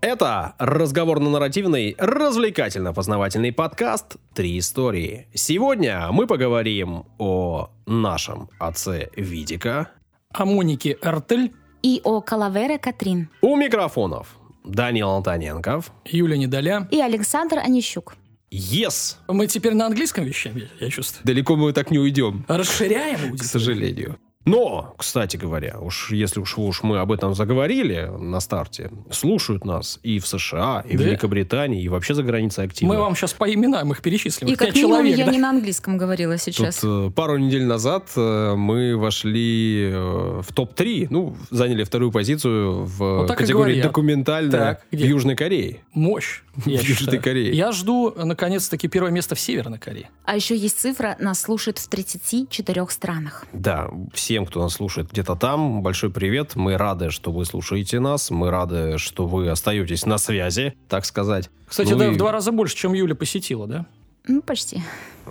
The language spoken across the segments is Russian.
Это разговорно-нарративный, развлекательно-познавательный подкаст «Три истории». Сегодня мы поговорим о нашем отце Видика, о Монике Эртель и о Калавере Катрин. У микрофонов Данил Антоненков, Юля Недоля и Александр Онищук. Yes! Мы теперь на английском вещаем, я чувствую. Далеко мы так не уйдем. Расширяем К сожалению. Но, кстати говоря, уж если уж, уж мы об этом заговорили на старте, слушают нас и в США, и Да? в Великобритании, и вообще за границей активно. Мы вам сейчас по именам их перечислим. И как минимум человек, я да? не на английском говорила сейчас. Тут э, пару недель назад э, мы вошли э, в топ-3, ну, заняли вторую позицию в Вот так и категории документальная Так, в? Южной Корее. Мощь. Я В Южной считаю. Корее. Я жду, наконец-таки, первое место в Северной Корее. А еще есть цифра, нас слушают в 34 странах. Да, всем, кто нас слушает где-то там, большой привет. Мы рады, что вы слушаете нас. Мы рады, что вы остаетесь на связи, так сказать. Кстати, Ну да, и в два раза больше, чем Юля посетила, да? Ну, почти.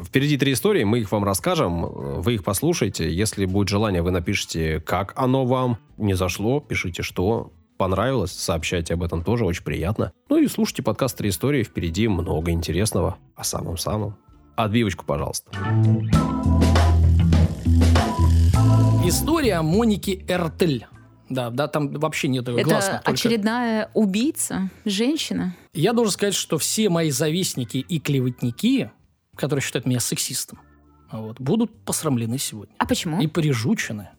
Впереди три истории, мы их вам расскажем. Вы их послушайте. Если будет желание, вы напишите, как оно вам не зашло. Пишите, что понравилось. Сообщайте об этом тоже, очень приятно. Ну и слушайте подкаст «Три истории». Впереди много интересного о самом-самом. Отбивочку, пожалуйста. История Моники Эртель. Да, да, там вообще нет Это гласных. только- очередная убийца, женщина. Я должен сказать, что все мои завистники и клеветники, которые считают меня сексистом, вот, будут посрамлены сегодня. А почему? и прижучены.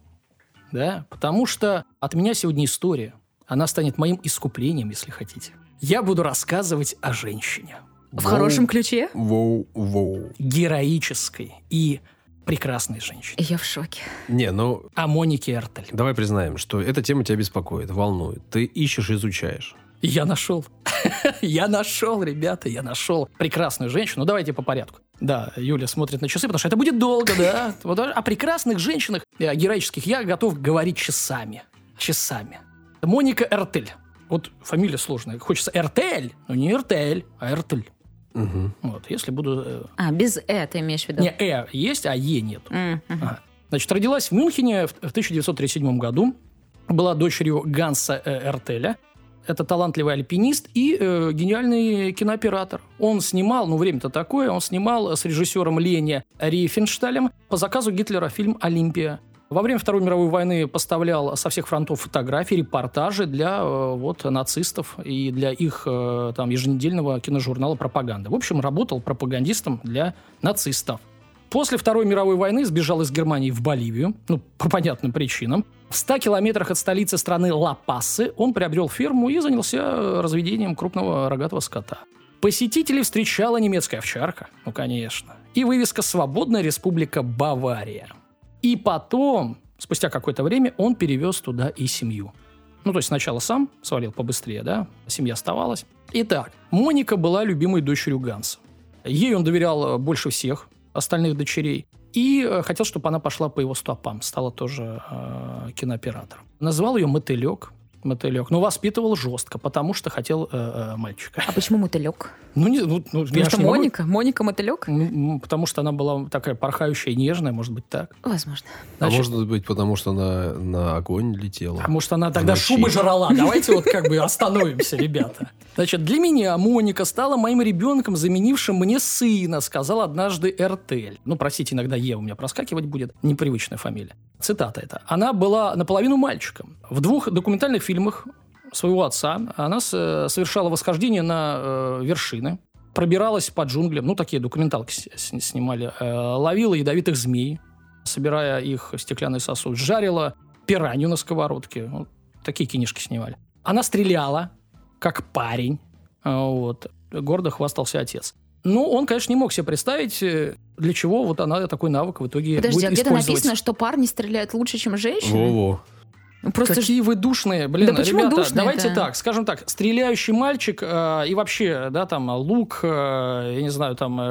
Да? Потому что от меня сегодня история. Она станет моим искуплением, если хотите. Я буду рассказывать о женщине. В хорошем ключе? Воу-воу. Героической и прекрасной женщине. Я в шоке. Не, ну, О Монике Эртель. давай признаем, что эта тема тебя беспокоит, волнует. Ты ищешь, изучаешь. Я нашел. я нашел, ребята, я нашел прекрасную женщину. Ну, давайте по порядку. Да, Юля смотрит на часы, потому что это будет долго, да. Вот о прекрасных женщинах, э, героических, я готов говорить часами. Часами. Моника Эртель. Вот фамилия сложная. Хочется Эртель, но не Эртель, а Эртель. Мгм. Вот, если буду... э, А, без «э» ты имеешь в виду? Не, Э есть, а Е нет. Мгм. Ага. Значит, родилась в Мюнхене в в 1937 году. Была дочерью Ганса э, Эртеля. Это талантливый альпинист и э, гениальный кинооператор. Он снимал, ну время-то такое, он снимал с режиссером Лене Рифеншталем по заказу Гитлера фильм «Олимпия». Во время Второй мировой войны поставлял со всех фронтов фотографии, репортажи для э, вот, нацистов и для их э, там, еженедельного киножурнала «Пропаганда». В общем, работал пропагандистом для нацистов. После Второй мировой войны сбежал из Германии в Боливию, ну, по понятным причинам. В 100 километрах от столицы страны Ла-Пасы он приобрел ферму и занялся э, разведением крупного рогатого скота. Посетителей встречала немецкая овчарка, ну, конечно, и вывеска «Свободная республика Бавария». И потом, спустя какое-то время, он перевез туда и семью. Ну, то есть сначала сам свалил побыстрее, да, семья оставалась. Итак, Моника была любимой дочерью Ганса. Ей он доверял э, больше всех остальных дочерей. И э, хотел, чтобы она пошла по его стопам, стала тоже э, кинооператором. Назвал ее Мотылек. Мотылек. Но воспитывал жестко, потому что хотел э, э, мальчика. А почему мотылек? Ну, не, ну, ну, Потому что не могу- Моника? Моника мотылек? М, Потому что она была такая порхающая и нежная, может быть, так. Возможно. А Значит, может быть, потому что на, на огонь летела. А может, она тогда ночи. шубы жрала? Давайте вот как бы остановимся, ребята. Значит, для меня Моника стала моим ребенком, заменившим мне сына, сказал однажды Эртель. Ну, простите, иногда Е у меня проскакивать будет. Непривычная фамилия. Цитата это. Она была наполовину мальчиком. В двух документальных фильмах своего отца она э, совершала восхождение на э, вершины, пробиралась по джунглям, ну, такие документалки снимали, э, ловила ядовитых змей, собирая их в стеклянный сосуд, жарила пиранью на сковородке. Вот такие кинишки снимали. Она стреляла, как парень. А, Вот. Гордо хвастался отец. Ну, он, конечно, не мог себе представить, для чего вот она такой навык в итоге Подожди, а будет где-то использовать. написано, что парни стреляют лучше, чем женщины? Во-во. Ну, Просто ж- Какие вы душные, блин, Да почему ребята, душные-то? давайте так, скажем так, стреляющий мальчик э, и вообще, да, там, лук, э, я не знаю, там, э,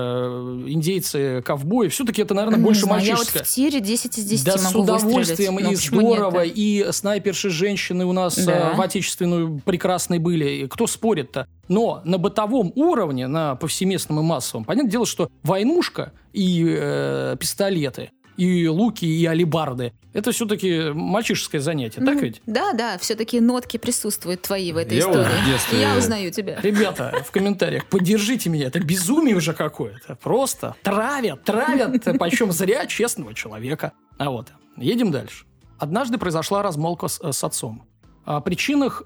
индейцы, ковбои, все-таки это, наверное, не больше знаю, мальчишеское. Я вот в тире 10 из 10 Да, с могу удовольствием, выстрелить. Ну, и здорово, нет-то? и снайперши женщины у нас Да. э, в отечественную прекрасные были. Кто спорит-то? Но на бытовом уровне, на повсеместном и массовом, понятное дело, что войнушка и э, пистолеты и луки, и алибарды. Это все-таки мальчишеское занятие, так Ну, ведь? Да, да, все-таки нотки присутствуют твои в этой Я истории. в детстве- Я узнаю тебя. Ребята, в комментариях, поддержите меня. Это безумие уже какое-то. Просто травят, травят, почем зря честного человека. А вот, едем дальше. Однажды произошла размолвка с, с отцом. О причинах,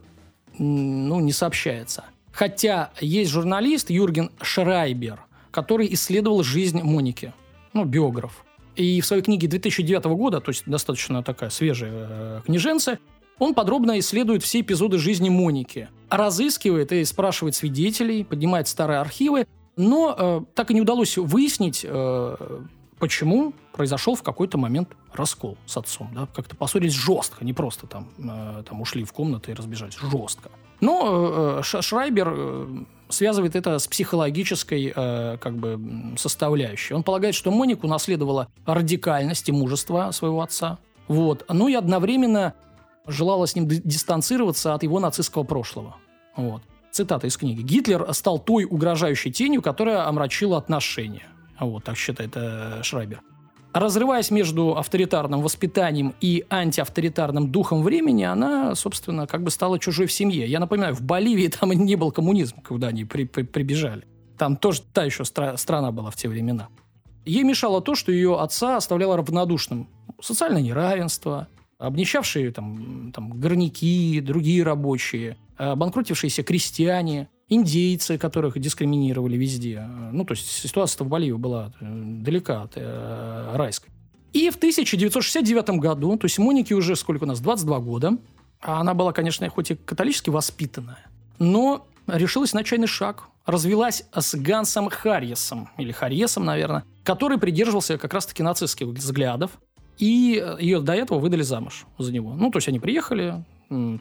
ну, не сообщается. Хотя есть журналист Юрген Шрайбер, который исследовал жизнь Моники, ну, биограф. И в своей книге 2009 года, то есть достаточно такая свежая э, книженция, он подробно исследует все эпизоды жизни Моники, разыскивает и спрашивает свидетелей, поднимает старые архивы, но э, так и не удалось выяснить, э, почему произошел в какой-то момент раскол с отцом. Да? Как-то поссорились жестко, не просто там, э, там ушли в комнаты и разбежались, жестко. Но э, Ш- Шрайбер э, связывает это с психологической э, как бы составляющей. Он полагает, что Моника унаследовала радикальность и мужество своего отца. Вот. Ну и одновременно желала с ним ди- дистанцироваться от его нацистского прошлого. Вот. Цитата из книги. «Гитлер стал той угрожающей тенью, которая омрачила отношения». Вот, так считает э, Шрайбер. Разрываясь между авторитарным воспитанием и антиавторитарным духом времени, она, собственно, как бы стала чужой в семье. Я напоминаю, в Боливии там не был коммунизм, куда они при- при- прибежали. Там тоже та еще стра- страна была в те времена. Ей мешало то, что ее отца оставляло равнодушным. Социальное неравенство, обнищавшие там, там горняки, другие рабочие, э, банкротившиеся крестьяне, индейцы, которых дискриминировали везде. Ну, то есть ситуация в Боливии была э, далека от э, райской. И в 1969 году, то есть Монике уже сколько у нас, 22 года, а она была, конечно, хоть и католически воспитанная, но решилась на чайный шаг. Развелась с Гансом Харьесом, или Харьесом, наверное, который придерживался как раз-таки нацистских взглядов. И э, ее до этого выдали замуж за него. Ну, то есть они приехали,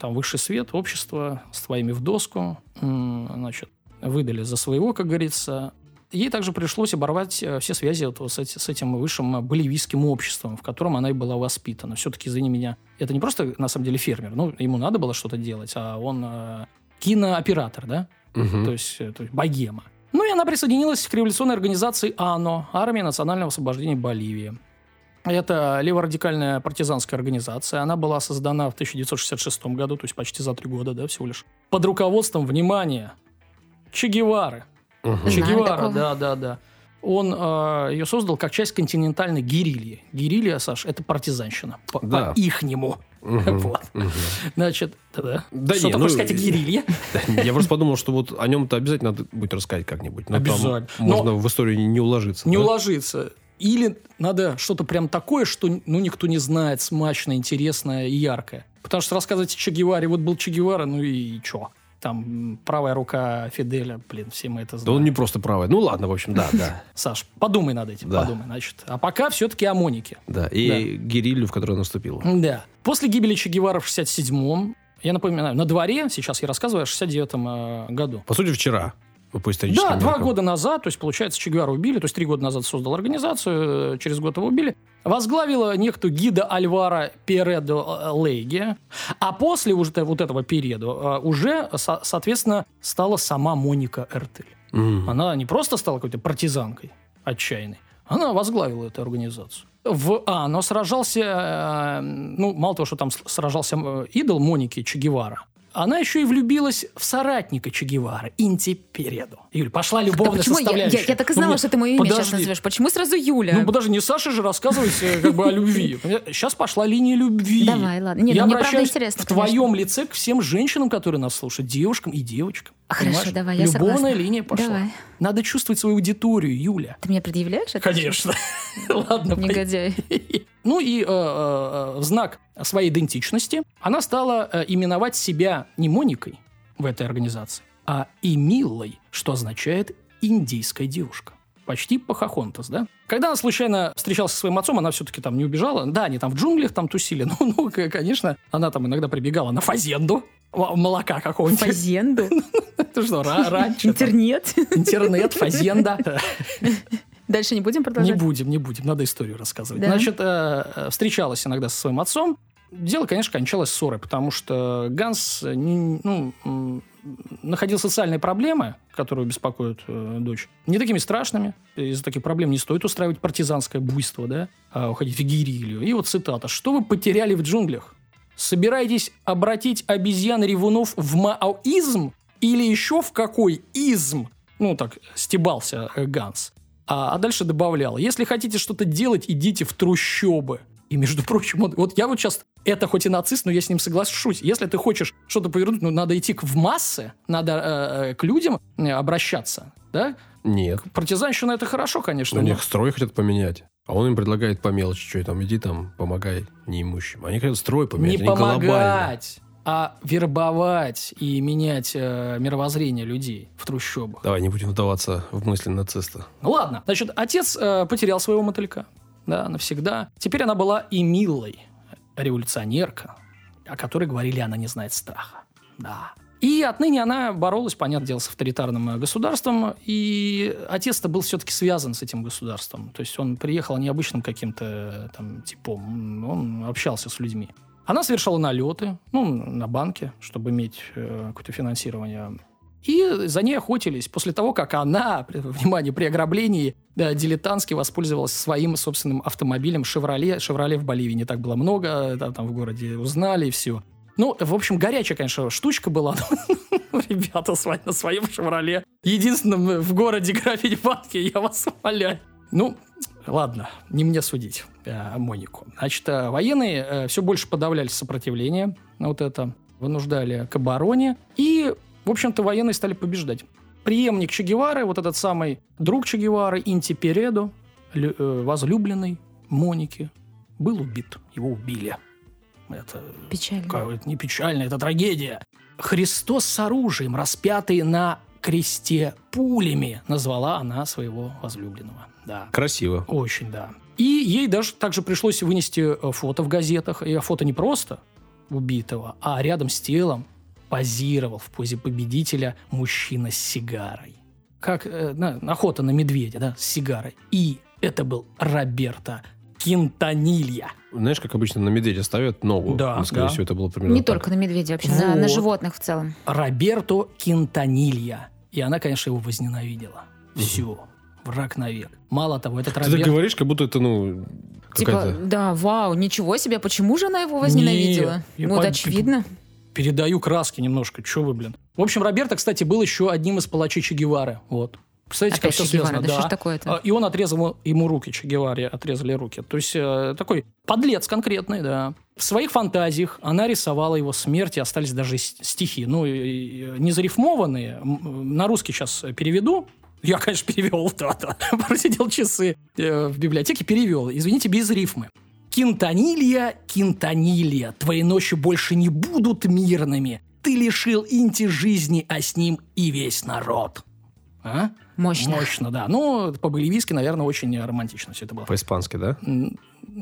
там высший свет, общество, с твоими в доску, значит, выдали за своего, как говорится. Ей также пришлось оборвать э, все связи вот с, эти- с этим высшим э, боливийским обществом, в котором она и была воспитана. Все-таки, извини меня, это не просто, на самом деле, фермер. Ну, ему надо было что-то делать, а он э, кинооператор, да? Мгм. то есть, э, то есть богема. Ну и она присоединилась к революционной организации АНО, Армия национального освобождения Боливии. Это леворадикальная партизанская организация. Она была создана в 1966 году, то есть почти за три года, да, всего лишь. Под руководством, внимания, Че Гевары. Мгм. Че Гевара, да, да, да. Он э, ее создал как часть континентальной гирильи. Гирилья, Саш, это партизанщина. По, Да. ихнему. Мгм. Вот. Мгм. Значит, да. Да Что не, ты ну, сказать о гирилье? Я просто подумал, что вот о нем-то обязательно надо будет рассказать как-нибудь. Но там Обязательно. Но- можно в историю не- не уложиться. не да? уложиться. Или надо что-то прям такое, что ну, никто не знает, смачное, интересное и яркое. Потому что рассказывать о Че Геваре, вот был Че Гевара, ну и чё? Там правая рука Фиделя, блин, все мы это Да знаем. он не просто правый. Ну ладно, в общем, да, да. Саш, подумай над этим, Да. подумай, значит. А пока все-таки о Монике. Да, и герилью, в которую наступила. Да. После гибели Че Гевара в 67-м, я напоминаю, на дворе, сейчас я рассказываю о 69-м э, году. По сути, вчера. По историческим Да, два меркам. года назад, то есть, получается, Че убили, то есть, три года назад создал организацию, э, через год его убили. Возглавила некто гида Альвара Передо э, Лейге. А после уже вот этого периода э, уже, со- соответственно, стала сама Моника Эртель. Мгм. Она не просто стала какой-то партизанкой отчаянной, она возглавила эту организацию. В АНО сражался, э, ну, мало того, что там сражался идол Моники Че Гевара, она еще и влюбилась в соратника Че Гевара, Инти Переду. Юль, пошла Да любовная почему? Я, я- составляющая. я так и Ну, знала, мне- что ты мое имя сейчас подожди. назовешь. Почему сразу Юля? Ну, подожди, не Саша же рассказывать э, как бы о любви. Сейчас пошла линия любви. Давай, ладно. Не, Я ну, мне правда интересно, в твоем лице к всем женщинам, которые нас слушают, девушкам и девочкам. Хорошо, давай, я Любовная согласна. линия пошла. Давай. Надо чувствовать свою аудиторию, Юля. Ты мне предъявляешь это? Конечно. Ладно, Негодяй. Ну и э, э, в знак своей идентичности она стала э, именовать себя не Моникой в этой организации, а Эмиллой, что означает «индийская девушка». Почти Похохонтас, да? Когда она случайно встречалась со своим отцом, она все-таки там не убежала. Да, они там в джунглях там тусили. Ну, ну, к- конечно, она там иногда прибегала на фазенду, молока какого-нибудь. Фазенду. Это что, ра- раньше? Интернет. Интернет, фазенда. Дальше не будем Не продолжать? будем, не будем, надо историю рассказывать. Да. Значит, э, э, встречалась иногда со своим отцом, Дело, конечно, кончалось ссорой, потому что Ганс ну, находил социальные проблемы, которые беспокоят э, дочь, не такими страшными. Из-за таких проблем не стоит устраивать партизанское буйство, да, а уходить в гирилью. И вот цитата. «Что вы потеряли в джунглях? Собираетесь обратить обезьян-ревунов в маоизм или еще в какой изм?» Ну, так стебался э, Ганс. А, а дальше добавлял. «Если хотите что-то делать, идите в трущобы». И, между прочим, вот, вот я вот сейчас, это хоть и нацист, но я с ним соглашусь. Если ты хочешь что-то повернуть, ну, надо идти к, в массы, надо э, э к людям э, обращаться, да? Нет. Партизанщина это хорошо, конечно. Но, но... у них строй хотят поменять. А он им предлагает по мелочи, что там, иди там, помогай неимущим. Они хотят строй поменять, не помогать, а вербовать и менять э, мировоззрение людей в трущобах. Давай не будем вдаваться в мысли нациста. Ну ладно, значит, отец э, потерял своего мотылька да, навсегда. Теперь она была и милой, революционерка, о которой говорили, она не знает страха. Да. И отныне она боролась, понятное дело, с авторитарным государством, и отец-то был все-таки связан с этим государством. То есть он приехал необычным каким-то там типом, он общался с людьми. Она совершала налеты, ну, на банке, чтобы иметь э, какое-то финансирование. И за ней охотились после того, как она, внимание, при ограблении да, дилетантски воспользовалась своим собственным автомобилем «Шевроле». «Шевроле» в Боливии не так было много, да, там в городе узнали и все. Ну, в общем, горячая, конечно, штучка была. Ребята, на своем «Шевроле». Единственном в городе графить банки, я вас умоляю. Ну, ладно, не мне судить э, Монику. Значит, э, военные э, все больше подавляли сопротивление, вот это, вынуждали к обороне. И в общем-то, военные стали побеждать. Преемник Че Гевары, вот этот самый друг Че Гевары, Инти Передо, э, возлюбленный Моники, был убит. Его убили. Это печально. Это не печально, это трагедия. Христос с оружием, распятый на кресте пулями, назвала она своего возлюбленного. Да. Красиво. Очень, да. И ей даже также пришлось вынести э, фото в газетах. И фото не просто убитого, а рядом с телом позировал в позе победителя мужчина с сигарой. Как э, на, охота на медведя, да, с сигарой. И это был Роберто Кинтанилья. Знаешь, как обычно на медведя ставят ногу? Да, ну, скорее да. всего, это было примерно Не так. только на медведя, вообще, вот. на, на животных в целом. Роберто Кинтанилья. И она, конечно, его возненавидела. Все. Враг навек. Мало того, этот Ты Роберто... так говоришь, как будто это, ну, Типа, да, вау, ничего себе, почему же она его возненавидела? Не, вот по- очевидно передаю краски немножко. Че вы, блин? В общем, Роберто, кстати, был еще одним из палачей Че Гевары. Вот. Представляете, Опять как все Гевара, связано. да что ж такое-то? А, И он отрезал ему руки, Че Геваре отрезали руки. То есть э, такой подлец конкретный, да. В своих фантазиях она рисовала его смерть, и остались даже стихи. Ну, не зарифмованные. На русский сейчас переведу. Я, конечно, перевел, да-да. Просидел часы э, в библиотеке, перевел. Извините, без рифмы. Кинтанилья, Кинтанилья, твои ночи больше не будут мирными. Ты лишил Инти жизни, а с ним и весь народ. А? Мощно. Мощно, да. Ну, по-боливийски, наверное, очень романтично все это было. По-испански, да? Ну,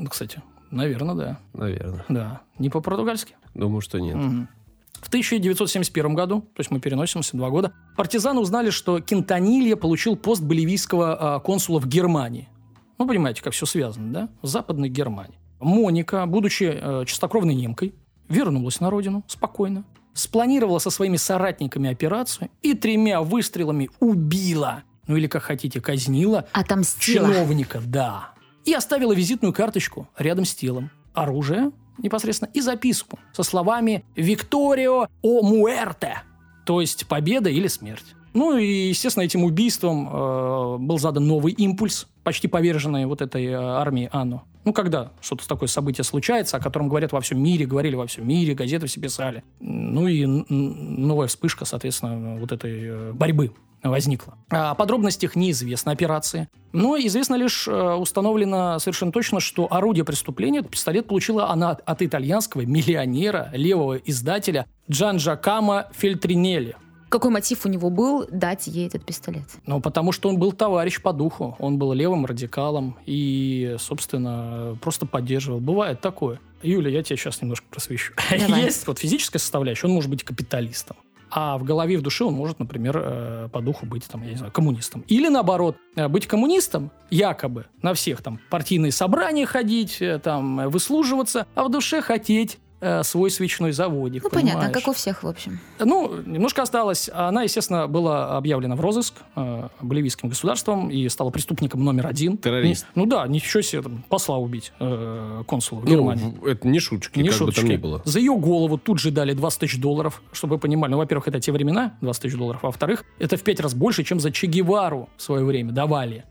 кстати, наверное, да. Наверное. Да. Не по-португальски. Думаю, что нет. Мгм. В 1971 году, то есть мы переносимся два года, партизаны узнали, что Кинтанилья получил пост боливийского а, консула в Германии. Ну, понимаете, как все связано, да? В Западной Германии. Моника, будучи э, чистокровной немкой, вернулась на родину спокойно, спланировала со своими соратниками операцию и тремя выстрелами убила, ну или, как хотите, казнила Отомстила. чиновника, да. И оставила визитную карточку рядом с телом. Оружие непосредственно и записку со словами «Викторио о муэрте», то есть победа или смерть. Ну и, естественно, этим убийством э, был задан новый импульс, почти поверженной вот этой э, армии Анну. Ну, когда что-то такое событие случается, о котором говорят во всем мире, говорили во всем мире, газеты все писали. Ну и новая вспышка, соответственно, вот этой э, борьбы возникла. О подробностях неизвестно операции. Но известно лишь, э, установлено совершенно точно, что орудие преступления, пистолет получила она от, итальянского миллионера, левого издателя Джан Джакамо Фельтринелли. Какой мотив у него был дать ей этот пистолет? Ну, потому что он был товарищ по духу. Он был левым радикалом и, собственно, просто поддерживал. Бывает такое. Юля, я тебя сейчас немножко просвещу. Давай. Есть вот физическая составляющая, он может быть капиталистом. А в голове и в душе он может, например, э, по духу быть, там, я не знаю, коммунистом. Или наоборот, э, быть коммунистом, якобы, на всех там партийные собрания ходить, э, там, выслуживаться, а в душе хотеть свой свечной заводик. Ну, понятно, понимаешь? как у всех, в общем. Ну, немножко осталось. Она, естественно, была объявлена в розыск э, боливийским государством и стала преступником номер один. Террорист. Ну, ну да, ничего себе, там, посла убить э, консула в Ну, Германии. в- это не шуточки, Не как бы шуточки. там ни было. За ее голову тут же дали 20 тысяч долларов, чтобы вы понимали. Ну, во-первых, это те времена, 20 тысяч долларов. А во-вторых, это в пять раз больше, чем за Че Гевару в свое время давали.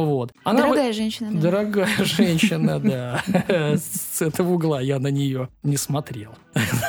Вот. Она Дорогая женщина. да. Дорогая женщина, да. С этого угла я на нее не смотрел.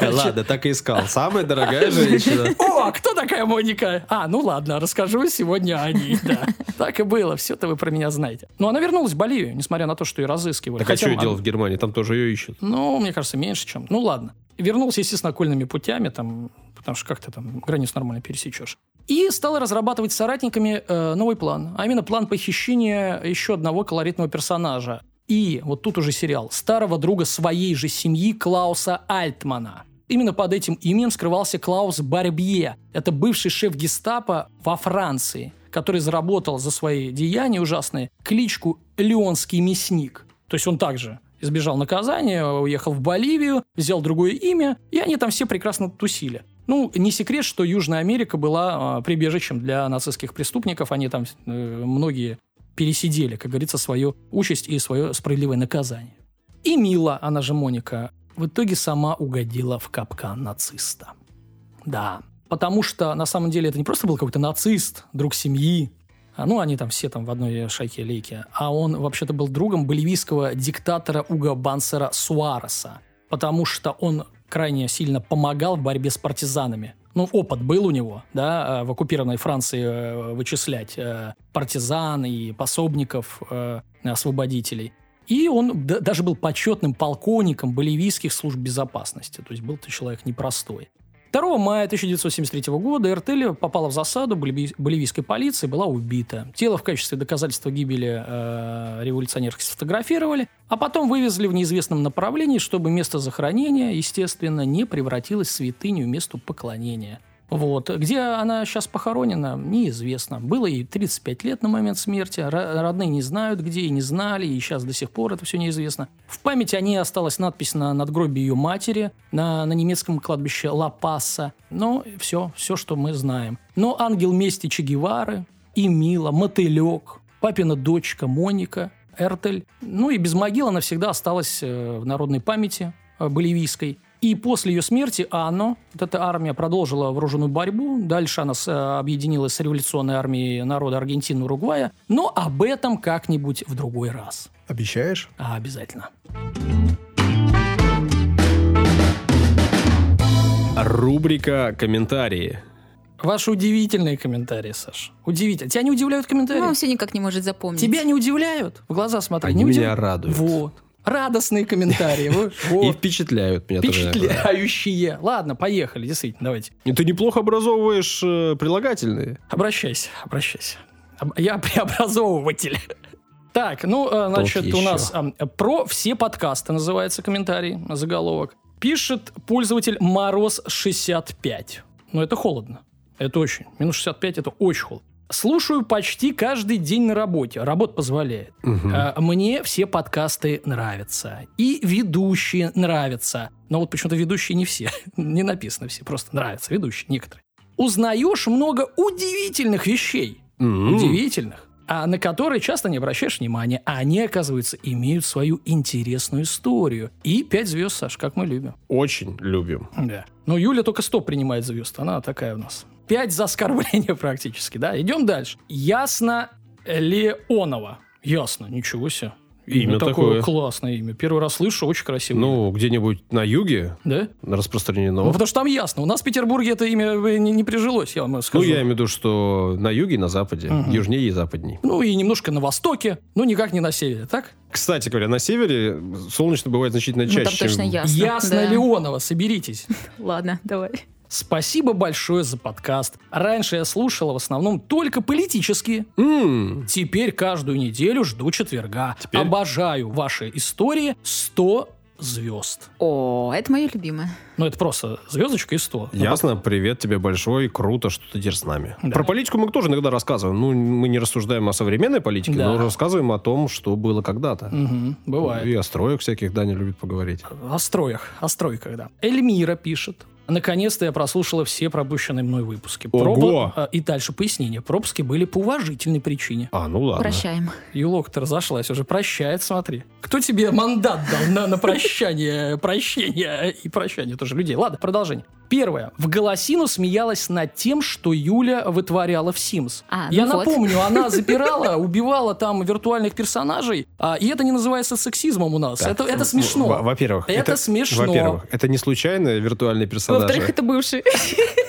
Ладно, так и искал. Самая дорогая женщина. О, а кто такая Моника? А, ну ладно, расскажу сегодня о ней, да. Так и было, все-то вы про меня знаете. Но она вернулась в Боливию, несмотря на то, что ее разыскивали. Так а что ее делать в Германии? Там тоже ее ищут. Ну, мне кажется, меньше, чем... Ну, ладно. Вернулся, естественно, окольными путями, там, потому что как ты там границу нормально пересечешь. И стала разрабатывать с соратниками э, новый план. А именно план похищения еще одного колоритного персонажа. И вот тут уже сериал. Старого друга своей же семьи Клауса Альтмана. Именно под этим именем скрывался Клаус Барбье. Это бывший шеф гестапо во Франции, который заработал за свои деяния ужасные кличку «Леонский мясник». То есть он также избежал наказания, уехал в Боливию, взял другое имя, и они там все прекрасно тусили. Ну, не секрет, что Южная Америка была а, прибежищем для нацистских преступников. Они там э, многие пересидели, как говорится, свою участь и свое справедливое наказание. И Мила, она же Моника, в итоге сама угодила в капкан нациста. Да. Потому что, на самом деле, это не просто был какой-то нацист, друг семьи, а, ну, они там все там в одной шайке лейке, а он вообще-то был другом боливийского диктатора Уго Бансера Суареса, потому что он крайне сильно помогал в борьбе с партизанами. Ну, опыт был у него, да, э, в оккупированной Франции э, вычислять э, партизан и пособников освободителей. И он даже был почетным полковником боливийских служб безопасности. То есть был ты человек непростой. 2 мая 1973 года Эртель попала в засаду боливий- боливийской полиции, была убита. Тело в качестве доказательства гибели э, революционерки сфотографировали, а потом вывезли в неизвестном направлении, чтобы место захоронения, естественно, не превратилось в святыню, месту поклонения. Вот. Где она сейчас похоронена, неизвестно. Было ей 35 лет на момент смерти. Ро- Родные не знают, где и не знали, и сейчас до сих пор это все неизвестно. В памяти о ней осталась надпись на надгробии ее матери на, на немецком кладбище Ла Пасса. Но все, все, что мы знаем. Но ангел мести Че Гевары, и Мила, Мотылек, папина дочка Моника, Эртель. Ну и без могил она всегда осталась э, в народной памяти э, боливийской. И после ее смерти АНО, вот эта армия, продолжила вооруженную борьбу. Дальше она с- э, объединилась с революционной армией народа Аргентины и Уругвая. Но об этом как-нибудь в другой раз. Обещаешь? А, обязательно. Рубрика «Комментарии». Ваши удивительные комментарии, Саш. Удивительно. Тебя не удивляют комментарии? Ну, он все никак не может запомнить. Тебя не удивляют? В глаза смотри. Они не меня удив- радуют. Вот. Радостные комментарии. И впечатляют меня. Впечатляющие. Ладно, поехали, действительно, давайте. И Ты неплохо образовываешь э, прилагательные. Обращайся, обращайся. Об- Я преобразовыватель. Так, ну, э, значит, у нас про все подкасты называется комментарий, заголовок. Пишет пользователь Мороз65. Ну, это холодно. Это очень. Минус 65 это очень холодно. Слушаю почти каждый день на работе. Работа позволяет. А, Мне все подкасты нравятся. И ведущие нравятся. Но вот почему-то ведущие не все. Не написано все. Просто нравятся ведущие некоторые. Узнаешь много удивительных вещей. М. Удивительных. А на которые часто не обращаешь внимания. А они, оказывается, имеют свою интересную историю. И пять звезд, Саш, как мы любим. Очень любим. Да. Ну, Юля только 100 принимает звезд. Она такая у нас. Пять за оскорбление практически, да? Идем дальше. Ясно Леонова. Ясно, ничего себе. Имя такое такое. классное имя. Первый раз слышу, очень красивое. Ну, где-нибудь на юге да? распространено. Ну, потому что там ясно. У нас в Петербурге это имя э, не, не прижилось, я вам Ну, скажу. я имею в виду, что на юге и на западе, южнее и западней. Ну, и немножко на востоке, но никак не на севере, так? Кстати говоря, на севере солнечно бывает значительно Ну, чаще, там точно чем... ясно. Ясно, да. Леонова, соберитесь. Ладно, давай. Спасибо большое за подкаст. Раньше я слушала в основном только политические. М, Теперь каждую неделю жду четверга. Теперь? Обожаю ваши истории 100 звезд. О, это мое любимое. Ну, это просто звездочка и 100. Ну, Ясно, привет тебе большой, круто, что ты теперь с нами. Да. Про политику мы тоже иногда рассказываем. Ну, мы не рассуждаем о современной политике, Да. но рассказываем о том, что было когда-то. Мгм, бывает. И о строях всяких Даня любит поговорить. О строях, о стройках, да. Эльмира пишет. Наконец-то я прослушала все пропущенные мной выпуски. Ого! а, И дальше пояснение. Пропуски были по уважительной причине. А, ну ладно. Прощаем. Юлок-то разошлась, уже прощает, смотри. Кто тебе мандат дал на, на прощание, прощение и прощание тоже людей? Ладно, продолжение. Первое. В голосину смеялась над тем, что Юля вытворяла в Sims. А, ну Я вот. напомню, она запирала, убивала там виртуальных персонажей, а, и это не называется сексизмом у нас. Так, это, это смешно. Во-первых, Это смешно. Во-первых, это не случайно виртуальные персонажи. Во-вторых, это бывший.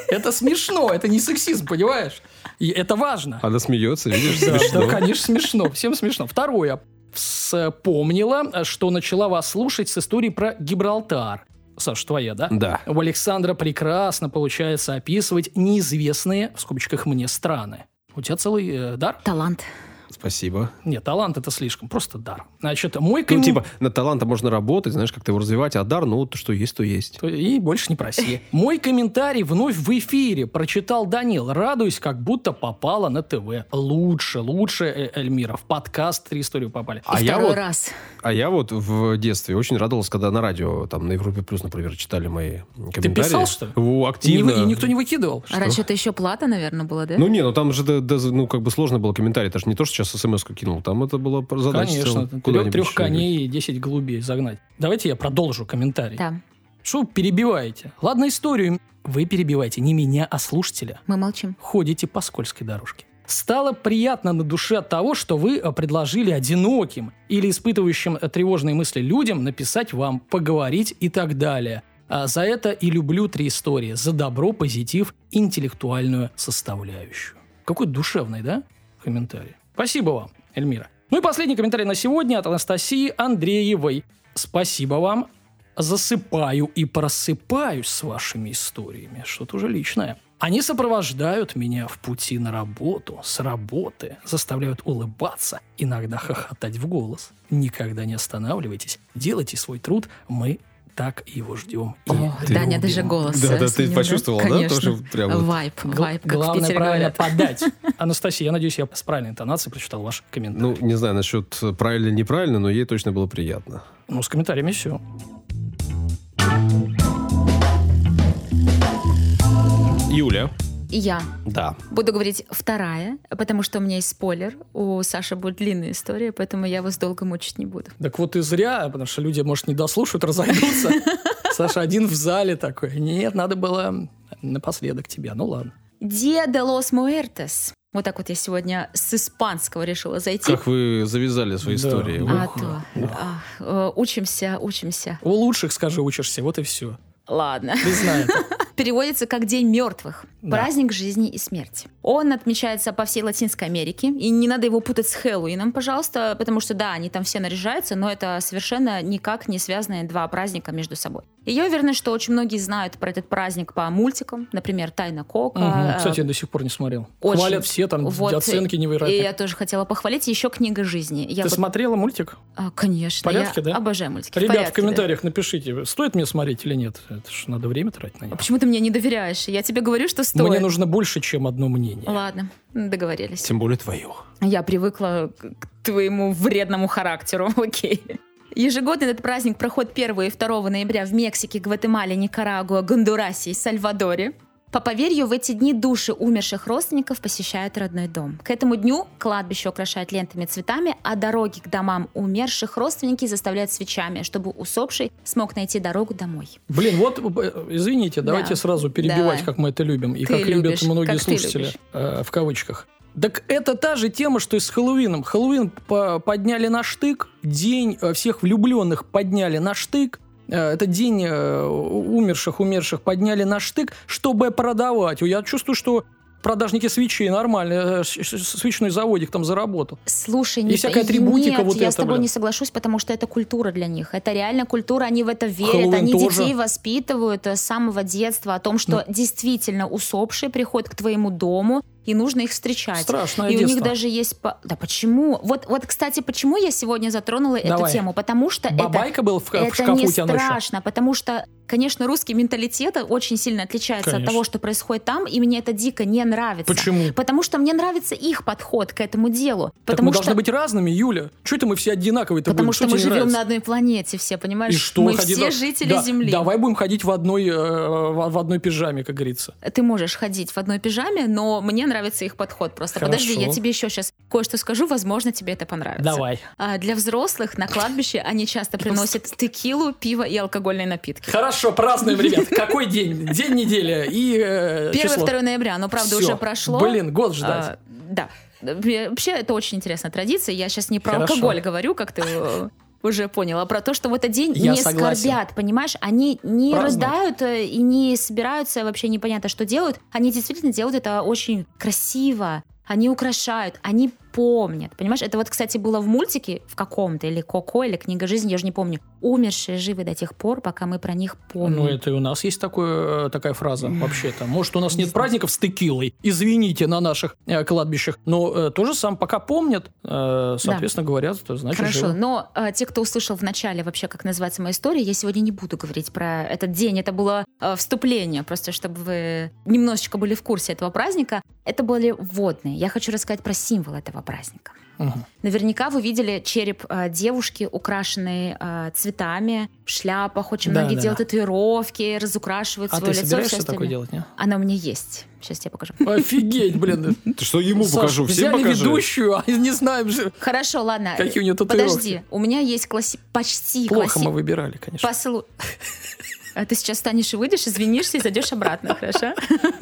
Это смешно, это не сексизм, понимаешь? И это важно. Она смеется, видишь, смешно. да, конечно, смешно. Всем смешно. Второе. Вспомнила, что начала вас слушать с истории про Гибралтар. Саш, твоя, да? Да. У Александра прекрасно получается описывать неизвестные, в скобочках мне, страны. У тебя целый э, дар? Талант. Спасибо. Нет, талант это слишком, просто дар. Значит, мой Ну, типа, над талантом можно работать, знаешь, как-то его развивать, а дар, ну, то, что есть, то есть. И больше не проси. Мой комментарий вновь в эфире прочитал Данил. Радуюсь, как будто попала на ТВ. Лучше, лучше, э, Эльмира. В подкаст «Три истории» попали. А я второй вот- раз. А я вот в детстве очень радовался, когда на радио, там, на Европе Плюс, например, читали мои комментарии. писал, что ли? Активно. и никто не выкидывал. А раньше это еще плата, наверное, была, да? Ну, не, ну там же, да, да, ну, как бы сложно было комментарий. Это же не то, что сейчас смс-ку кинул. Там это было задача. Конечно, трех, трех коней и 10 голубей загнать. Давайте я продолжу комментарий. Да, Что вы перебиваете? Ладно, историю. Вы перебиваете не меня, а слушателя. мы молчим. Ходите по скользкой дорожке. Стало приятно на душе от того, что вы э, предложили одиноким или испытывающим э, тревожные мысли людям написать вам, поговорить и так далее. А за это и люблю три истории. За добро, позитив, интеллектуальную составляющую. Какой душевный, да, комментарий? Спасибо вам, Эльмира. Ну и последний комментарий на сегодня от Анастасии Андреевой. Спасибо вам. Засыпаю и просыпаюсь с вашими историями. Что-то уже личное. Они сопровождают меня в пути на работу, с работы, заставляют улыбаться, иногда хохотать в голос. Никогда не останавливайтесь, делайте свой труд, мы так его ждем. и О, любим. Даня даже голос Да, да, э, ты сменил, почувствовала, да? Конечно. Тоже прям. Вайп, вайп, как Главное правильно подать. Анастасия, я надеюсь, я с правильной интонацией прочитал ваш комментарий. Ну, не знаю насчет правильно или неправильно, но ей точно было приятно. Ну, с комментариями все. Юля. Я Да. буду говорить вторая, потому что у меня есть спойлер. У Саши будет длинная история, поэтому я вас долго мучить не буду. Так вот и зря, потому что люди, может, не дослушают, разойдутся. Саша один в зале такой. Нет, надо было напоследок тебя. Ну ладно. Dia de los Muertos. Вот так вот я сегодня с испанского решила зайти. Как вы завязали свои Да. истории. Ух. А то. Ах, э, учимся, учимся. У лучших, скажи, учишься, вот и все. Ладно. Признай это. Переводится как День мертвых. Да. Праздник жизни и смерти. Он отмечается по всей Латинской Америке. И не надо его путать с Хэллоуином, пожалуйста, потому что, да, они там все наряжаются, но это совершенно никак не связанные два праздника между собой. И я уверена, что очень многие знают про этот праздник по мультикам, например, «Тайна Кока». Э, Кстати, я до сих пор не смотрел. очень. Хвалят все, там Вот, оценки И невероятные. я тоже хотела похвалить. Еще «Книга жизни». Я Ты вот- смотрела мультик? А, конечно. В порядке, я да? обожаю мультики. Ребят, в, порядке, да. комментариях напишите, стоит мне смотреть или нет. Это ж надо время тратить на А него. почему ты мне не доверяешь? Я тебе говорю, что стоит. Мне нужно больше, чем одно мнение. Ладно, договорились. Тем более твое. Я привыкла к к твоему вредному характеру, окей. Ежегодно этот праздник проходит 1 и 2 ноября в Мексике, Гватемале, Никарагуа, Гондурасе и Сальвадоре. По поверью, в эти дни души умерших родственников посещают родной дом. К этому дню кладбище украшают лентами и цветами, а дороги к домам умерших родственники заставляют свечами, чтобы усопший смог найти дорогу домой. Блин, вот, э, извините, давайте Да. сразу перебивать, Давай. как мы это любим. И Ты как любят любишь, многие как слушатели, э, в кавычках. Так это та же тема, что и с Хэллоуином. Хэллоуин по- подняли на штык, день э, всех влюбленных подняли на штык, э, это день э, умерших, умерших подняли на штык, чтобы продавать. Я чувствую, что продажники свечей нормально, свечной заводик там заработал. Слушай, И не всякая атрибутика нет, вот я это, с тобой блин. не соглашусь, потому что это культура для них. Это реально культура, они в это верят, Хэллоуин они тоже. детей воспитывают с самого детства о том, что действительно усопший приходит к твоему дому, и нужно их встречать. Страшное и у них детство. даже есть... по- Да почему? Вот, вот, кстати, почему я сегодня затронула эту Давай. тему? Потому что это... Бабайка был в, в Это шкафу не страшно, потому что, конечно, русский менталитет очень сильно отличается Конечно. от того, что происходит там, и мне это дико не нравится. Почему? Потому что мне нравится их подход к этому делу. Так потому мы что, должны быть разными, Юля. Что это мы все одинаковые-то потому будем? что Что мы живем нравится? на одной планете, все, понимаешь? И что мы ходить все жители Да, Земли. Давай будем ходить в одной, э, в в одной пижаме, как говорится. Ты можешь ходить в одной пижаме, но мне нравится их подход. Просто Хорошо. подожди, я тебе еще сейчас кое-что скажу, возможно, тебе это понравится. Давай. А, Для взрослых на кладбище они часто приносят текилу, пиво и алкогольные напитки. Хорошо, празднуем, ребят. Какой день? День недели и э, число. 1-2 ноября, но правда Всё. уже прошло. Блин, год ждать. А, да. Э, Вообще, это очень интересная традиция. Я сейчас не про Хорошо. алкоголь говорю, как ты э, уже понял, а про то, что в этот день Я не согласен. скорбят, понимаешь? Они не Празднуют. рыдают э, и не собираются, вообще непонятно, что делают. Они действительно делают это очень красиво. Они украшают, они помнят. Понимаешь, это вот, кстати, было в мультике в каком-то, или Коко, или Книга жизни, я же не помню. Умершие живы до тех пор, пока мы про них помним. Ну, это и у нас есть такое, э, такая фраза вообще-то. Может, у нас нет праздников с текилой, извините, на наших э, кладбищах. Но э, то же самое, пока помнят, э, соответственно, говорят, то значит Хорошо, живы. но э, те, кто услышал в начале вообще, как называется моя история, я сегодня не буду говорить про этот день. Это было э, вступление, просто чтобы вы немножечко были в курсе этого праздника. Это были водные. Я хочу рассказать про символ этого праздника. Мгм. Наверняка вы видели череп э, девушки, украшенный э, цветами, в шляпах. Очень Да, многие да, делают да. татуировки, разукрашивают А свое ты лицо. собираешься всё такое остальное. делать, не? Она у меня есть. Сейчас я покажу. Офигеть, блин. Ты что ему Саш, покажу? Всем взяли покажи. ведущую, а не знаем же. Хорошо, ладно. Какие у нее татуировки? Подожди, у меня есть класси... почти Плохо класси- мы выбирали, конечно. Послу... А ты сейчас станешь и выйдешь, извинишься и зайдешь обратно, хорошо?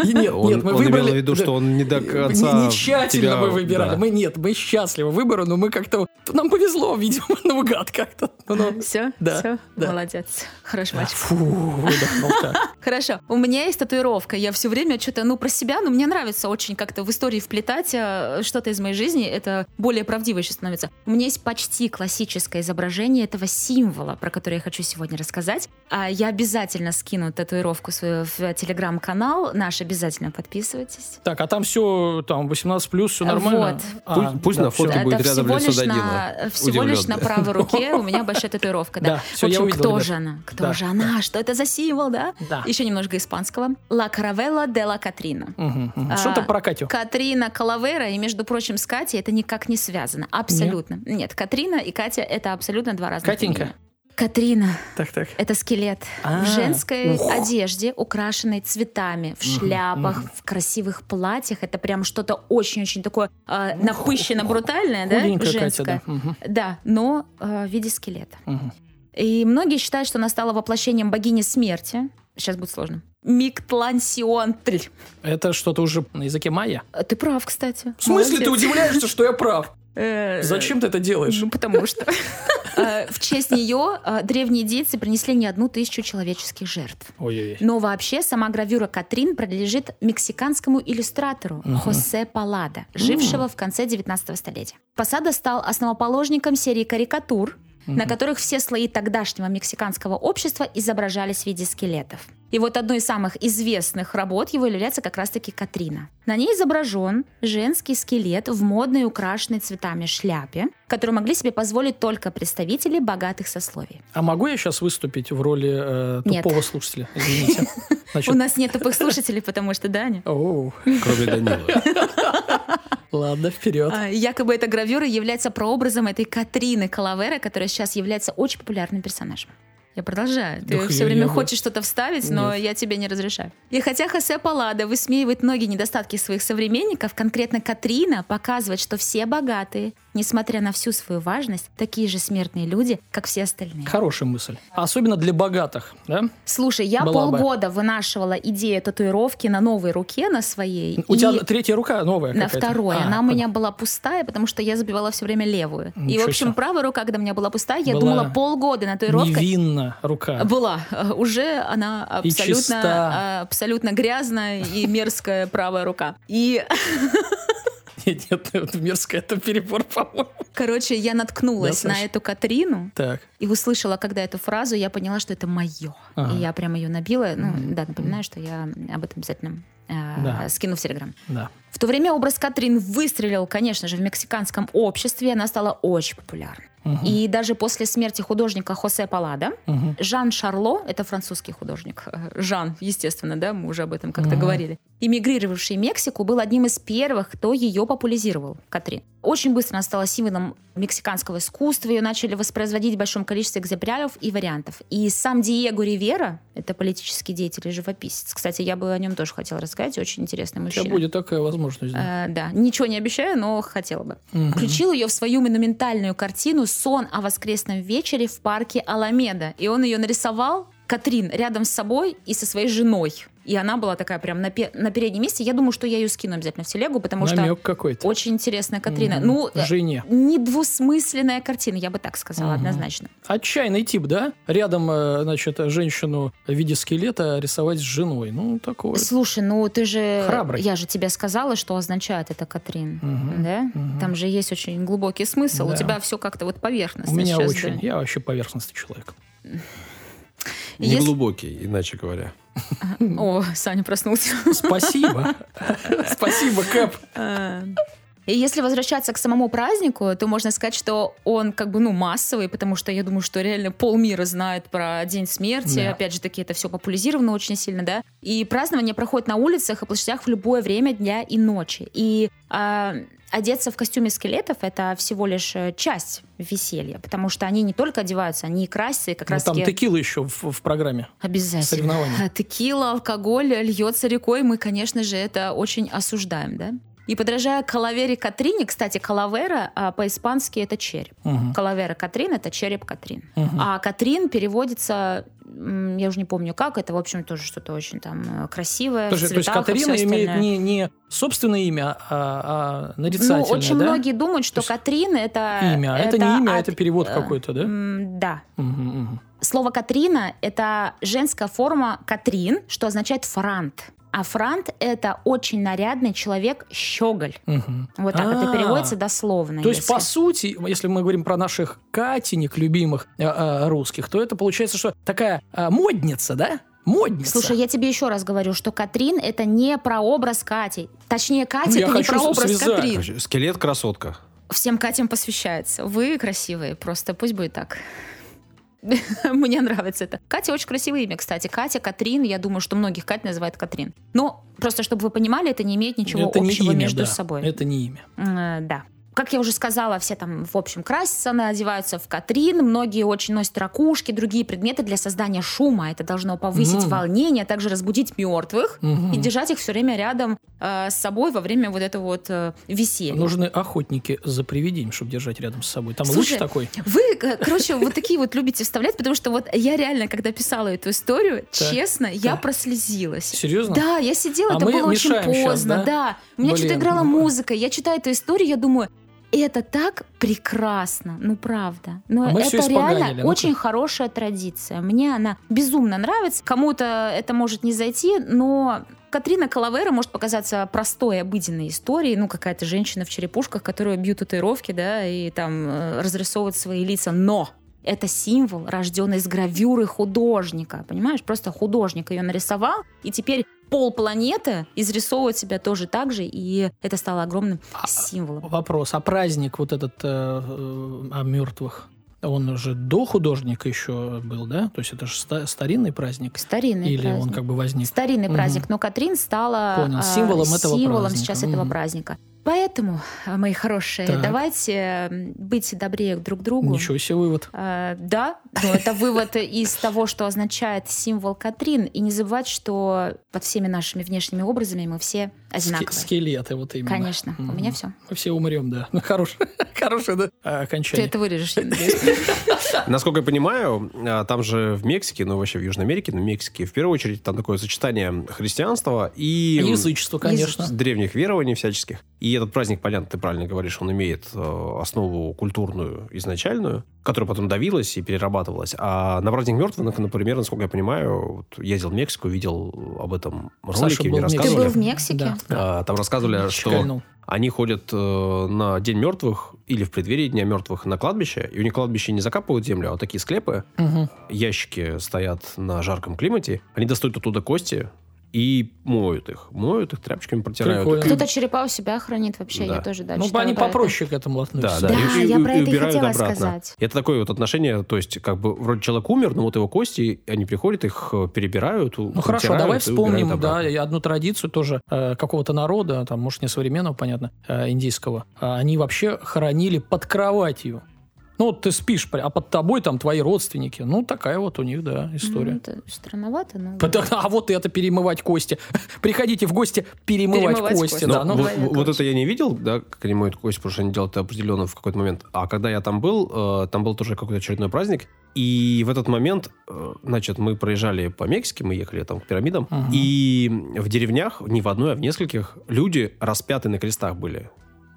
Нет, Он, нет, мы он выбрали... имел в виду, что он не до не, конца не тщательно тебя- мы выбирали. да. Мы нет, мы счастливы выбору, но мы как-то... Нам повезло, видимо, наугад как-то. Ну, ну. Все? Да, Все? да. Молодец. Хороший мальчик. Фу, выдохнул. Хорошо. У меня есть татуировка. Я все время что-то, ну, про себя, но мне нравится очень как-то в истории вплетать э, что-то из моей жизни. Это более правдиво еще становится. У меня есть почти классическое изображение этого символа, про который я хочу сегодня рассказать. А я обязательно скину татуировку свою в телеграм-канал. Наш обязательно подписывайтесь. Так, а там все, там, 18 плюс, все нормально? Вот. А, Пусть- на фотке будет рядом лицо Данила. На, всего лишь на правой руке у меня большая татуировка. Да. В общем, увидел, кто ребят. же она? Кто Да, же она? Что это за символ, да? Да. Еще немножко испанского. De la Catrina. Мгм, мгм. А, Что-то про Катю. Катрина Калавера, и, между прочим, с Катей это никак не связано. Абсолютно. Нет, Катрина и Катя это абсолютно два разных Катенька? имени. Катрина Так, так. это скелет А, в женской ух. одежде, украшенной цветами, в шляпах, в красивых платьях. Это прям что-то очень-очень такое э, напыщенно брутальное, да, Худенькая Катя, женское. да. Да, но э, в виде скелета. И многие считают, что она стала воплощением богини смерти. Сейчас будет сложно. Миктлансионтль. Это что-то уже на языке майя? Ты прав, кстати. В смысле ты Молодец. удивляешься, что я прав? Э, Зачем ты это делаешь? Ну, потому что. Э, В честь нее э, древние индейцы принесли не одну тысячу человеческих жертв. Ой-ой-ой. Но вообще сама гравюра Катрин принадлежит мексиканскому иллюстратору Хосе Паллада, жившего в конце 19 столетия. Посада стал основоположником серии карикатур, на которых все слои тогдашнего мексиканского общества изображались в виде скелетов. И вот одной из самых известных работ его является как раз-таки Катрина. На ней изображен женский скелет в модной украшенной цветами шляпе, которую могли себе позволить только представители богатых сословий. А могу я сейчас выступить в роли э, Нет. тупого слушателя? Извините. У нас нет тупых слушателей, потому что Даня. Кроме Данила. Ладно, вперед. А, Якобы эта гравюра является прообразом этой Катрины Калавера, которая сейчас является очень популярным персонажем. Я продолжаю. Ты Да все время бы- хочешь что-то вставить, но Нет. я тебе не разрешаю. И хотя Хосе Паллада высмеивает многие недостатки своих современников, конкретно Катрина показывает, что все богатые, несмотря на всю свою важность, такие же смертные люди, как все остальные. Хорошая мысль. Особенно для богатых, да? Слушай, я Была бы. полгода вынашивала идею татуировки на новой руке, на своей. У и- тебя третья рука новая На второй. А, Она у меня была пустая, потому что я забивала все время левую. и, Ничего в общем, себе. правая рука, когда у меня была пустая, я Была думала полгода на татуировка. Невинна рука. Была. Уже она абсолютно, э, абсолютно грязная и мерзкая правая рука. И, Нет, нет, это мерзко, это перебор, по-моему. короче, я наткнулась Да, на эту Катрину Так. и услышала, когда эту фразу, я поняла, что это мое. Ага. И я прямо ее набила. Ну, да, напоминаю, что я об этом обязательно э, Да. скину в Телеграм. Да. В то время образ Катрин выстрелил, конечно же, в мексиканском обществе, она стала очень популярной. Мгм. И даже после смерти художника Хосе Паллада, Мгм. Жан Шарло, это французский художник, э, Жан, естественно, да, мы уже об этом как-то Мгм. говорили, эмигрировавший в Мексику, был одним из первых, кто ее популяризировал, Катрин. Очень быстро она стала символом мексиканского искусства, ее начали воспроизводить в большом количестве экземпляров и вариантов. И сам Диего Ривера, это политический деятель и живописец, кстати, я бы о нем тоже хотела рассказать, очень интересный У мужчина. тебя будет такая возможность. да. Э, да, ничего не обещаю, но хотела бы. Мгм. Включил ее в свою монументальную картину «Сон о воскресном вечере в парке Аламеда». И он ее нарисовал, Катрин, рядом с собой и со своей женой. И она была такая прям на, пе- на переднем месте. Я думаю, что я ее скину обязательно в телегу, потому Намек что какой-то. очень интересная Катрина. Мгм. Ну, э, Жене. недвусмысленная картина, я бы так сказала, Мгм. однозначно. Отчаянный тип, да? Рядом, э, значит, женщину в виде скелета рисовать с женой. Ну, такое. Слушай, ну ты же... Храбрый. Я же тебе сказала, что означает это Катрин. Мгм. Да? Мгм. Там же есть очень глубокий смысл. Да. У тебя все как-то вот поверхностно У меня очень. да. Я вообще поверхностный человек. Не Если- глубокий, иначе говоря. О, Саня проснулся. Спасибо. Спасибо, Кэп. И если возвращаться к самому празднику, то можно сказать, что он как бы, ну, массовый, потому что я думаю, что реально полмира знает про День смерти. Да. Опять же таки, это все популяризировано очень сильно, да. И празднование проходит на улицах и площадях в любое время дня и ночи. И а, одеться в костюме скелетов — это всего лишь э, часть веселья, потому что они не только одеваются, они и красятся, и как Ну, раз там таки... текила еще в, в программе. Обязательно. Соревнования. Текила, алкоголь льется рекой. Мы, конечно же, это очень осуждаем, да? И подражая Калавере Катрине, кстати, Калавера а, по-испански это череп. Мгм. Калавера Катрин это череп Катрин. Мгм. А Катрин переводится, я уже не помню как, это, в общем, тоже что-то очень там э, красивое. Тоже, то есть цветах Катерина всё имеет не, не собственное имя, а, а Ну, нарицательное, очень да? многие думают, что То есть Катрин это... Имя. А это не имя, а от- это перевод э, какой-то, да? Да. Мгм, мгм. Слово Катрина это женская форма Катрин, что означает франт. А франт это очень нарядный человек щеголь. Мгм. Вот так это А, переводится дословно. То есть, если. по сути, если мы говорим про наших Катенек, любимых э, э, русских, то это получается, что такая э, модница, да? Модница. Слушай, я тебе еще раз говорю, что Катрин это не про образ Кати. Точнее, Катя Ну, это не про образ связать. Катрин. Скелет красотка. Всем Катям посвящается. Вы красивые, просто пусть будет так. Мне нравится это. Катя очень красивое имя, кстати. Катя, Катрин. Я думаю, что многих Кать называют Катрин. Но просто, чтобы вы понимали, это не имеет ничего это не общего имя, между да. собой. Это не имя. Э, Да. Как я уже сказала, все там, в общем, красятся, одеваются в Катрин, многие очень носят ракушки, другие предметы для создания шума. Это должно повысить Мгм. волнение, а также разбудить мертвых Мгм. и держать их все время рядом э, с собой во время вот этого вот э, веселья. Нужны охотники за привидением, чтобы держать рядом с собой. Там Слушай, луч такой. Вы, э, короче, вот такие вот любите вставлять, потому что вот я реально, когда писала эту историю, честно, я прослезилась. Серьезно? Да, я сидела, А это было очень поздно, да? У меня что-то играла музыка, я читаю эту историю, я думаю, это так прекрасно, ну правда. Но А это реально ну-ка. очень хорошая традиция. Мне она безумно нравится. Кому-то это может не зайти, но Катрина Калавера может показаться простой, обыденной историей. Ну, какая-то женщина в черепушках, которая бьют татуировки, да, и там э, разрисовывает свои лица. Но это символ, рожденный из гравюры художника. Понимаешь? Просто художник ее нарисовал, и теперь полпланеты изрисовывает себя тоже так же, и это стало огромным А, символом. Вопрос. А праздник вот этот э, э, о мертвых, он уже до художника еще был, да? То есть это же ста- старинный праздник? Старинный Или праздник. он как бы возник? Старинный Мгм. праздник, но Катрин стала Понял, а, символом этого символом праздника. сейчас этого Мгм. праздника. Поэтому, а, мои хорошие, Так. давайте м, быть добрее друг к другу. Ничего себе вывод. А, да, но это вывод из того, что означает символ Катрин. И не забывать, что под всеми нашими внешними образами мы все одинаковые. скелеты вот именно. Конечно, у меня все. Мы все умрем, да. Хорошее, хорошее да, а, Ты окончание. это вырежешь. Насколько я понимаю, а, там же в Мексике, ну вообще в Южной Америке, но в Мексике в первую очередь там такое сочетание христианства и Язычество, конечно. древних верований всяческих. И этот праздник, понятно, ты правильно говоришь, он имеет э, основу культурную изначальную, которая потом давилась и перерабатывалась. А на праздник мертвых, например, насколько я понимаю, вот ездил в Мексику, видел об этом был мне в Мексике. Ты был рассказывали. в Мексике? Да. А, Там рассказывали, что они ходят э, на День мертвых или в преддверии Дня мертвых на кладбище, и у них кладбище не закапывают землю, а вот такие склепы, Мгм. ящики стоят на жарком климате, они достают оттуда кости и моют их. Моют их, тряпочками протирают. Прикольно. И- Кто-то черепа у себя хранит вообще, Да. я тоже, да, Ну, читала они про это. попроще к этому Да, относятся. да. Да, и- и- я про и это и убирают хотела обратно. сказать. Это такое вот отношение, то есть как бы вроде человек умер, но вот его кости, они приходят, их э, перебирают, Ну хорошо, давай вспомним, да, и одну традицию тоже э, какого-то народа, там, может, не современного, понятно, э, индийского. А Они вообще хоронили под кроватью. Ну, вот ты спишь, а под тобой там твои родственники. Ну, такая вот у них, да, Ну, история. это странновато, но... Да, А вот это перемывать кости. Приходите в гости перемывать, Перемывать кости. кости. Да, ну, вот, вот это я не видел, да, как они моют кость, потому что они делают это определенно в какой-то момент. А когда я там был, э, там был тоже какой-то очередной праздник, и в этот момент, э, значит, мы проезжали по Мексике, мы ехали там к пирамидам, Мгм. и в деревнях, не в одной, а в нескольких, люди распяты на крестах были.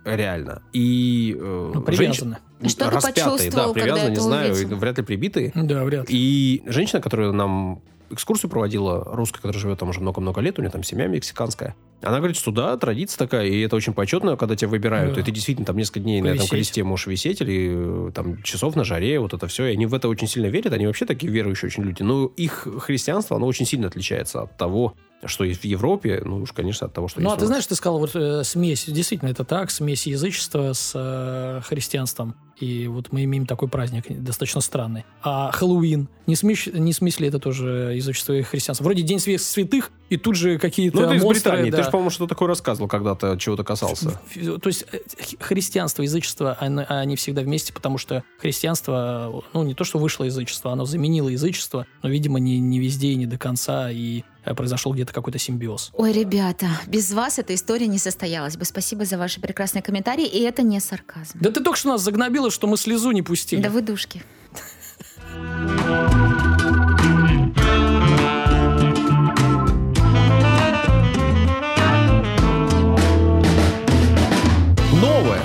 Реально. И э, Ну, привязаны. Что ты распятые, да, привязаны, не знаю, увидел? вряд ли прибитые. да, вряд ли. И женщина, которая нам экскурсию проводила, русская, которая живет там уже много-много лет, у нее там семья мексиканская, она говорит, что да, традиция такая, и это очень почетно, когда тебя выбирают, Да. и ты действительно там несколько дней на этом Повисеть. кресте можешь висеть, или э, там часов на жаре, вот это все, и они в это очень сильно верят, они вообще такие верующие очень люди, но их христианство, оно очень сильно отличается от того, что есть в Европе, ну уж, конечно, от того, что Ну, а ты знаешь, ты сказал вот э, смесь, действительно, это так, смесь язычества с э, христианством. И вот мы имеем такой праздник, достаточно странный. А Хэллоуин, не, смесь, не в смысле это тоже язычество и христианство. Вроде День свя- святых, и тут же какие-то Ну, из монстры, Британии, да. ты же, по-моему, что такое рассказывал когда-то, чего-то касался. Ф- То есть э, христианство и язычество, они, они всегда вместе, потому что христианство, ну, не то, что вышло язычество, оно заменило язычество, но, видимо, не, не везде и не до конца, и произошел где-то какой-то симбиоз. Ой, ребята, без вас эта история не состоялась бы. Спасибо за ваши прекрасные комментарии, и это не сарказм. Да ты только что нас загнобила, что мы слезу не пустили. Да вы душки. Новая,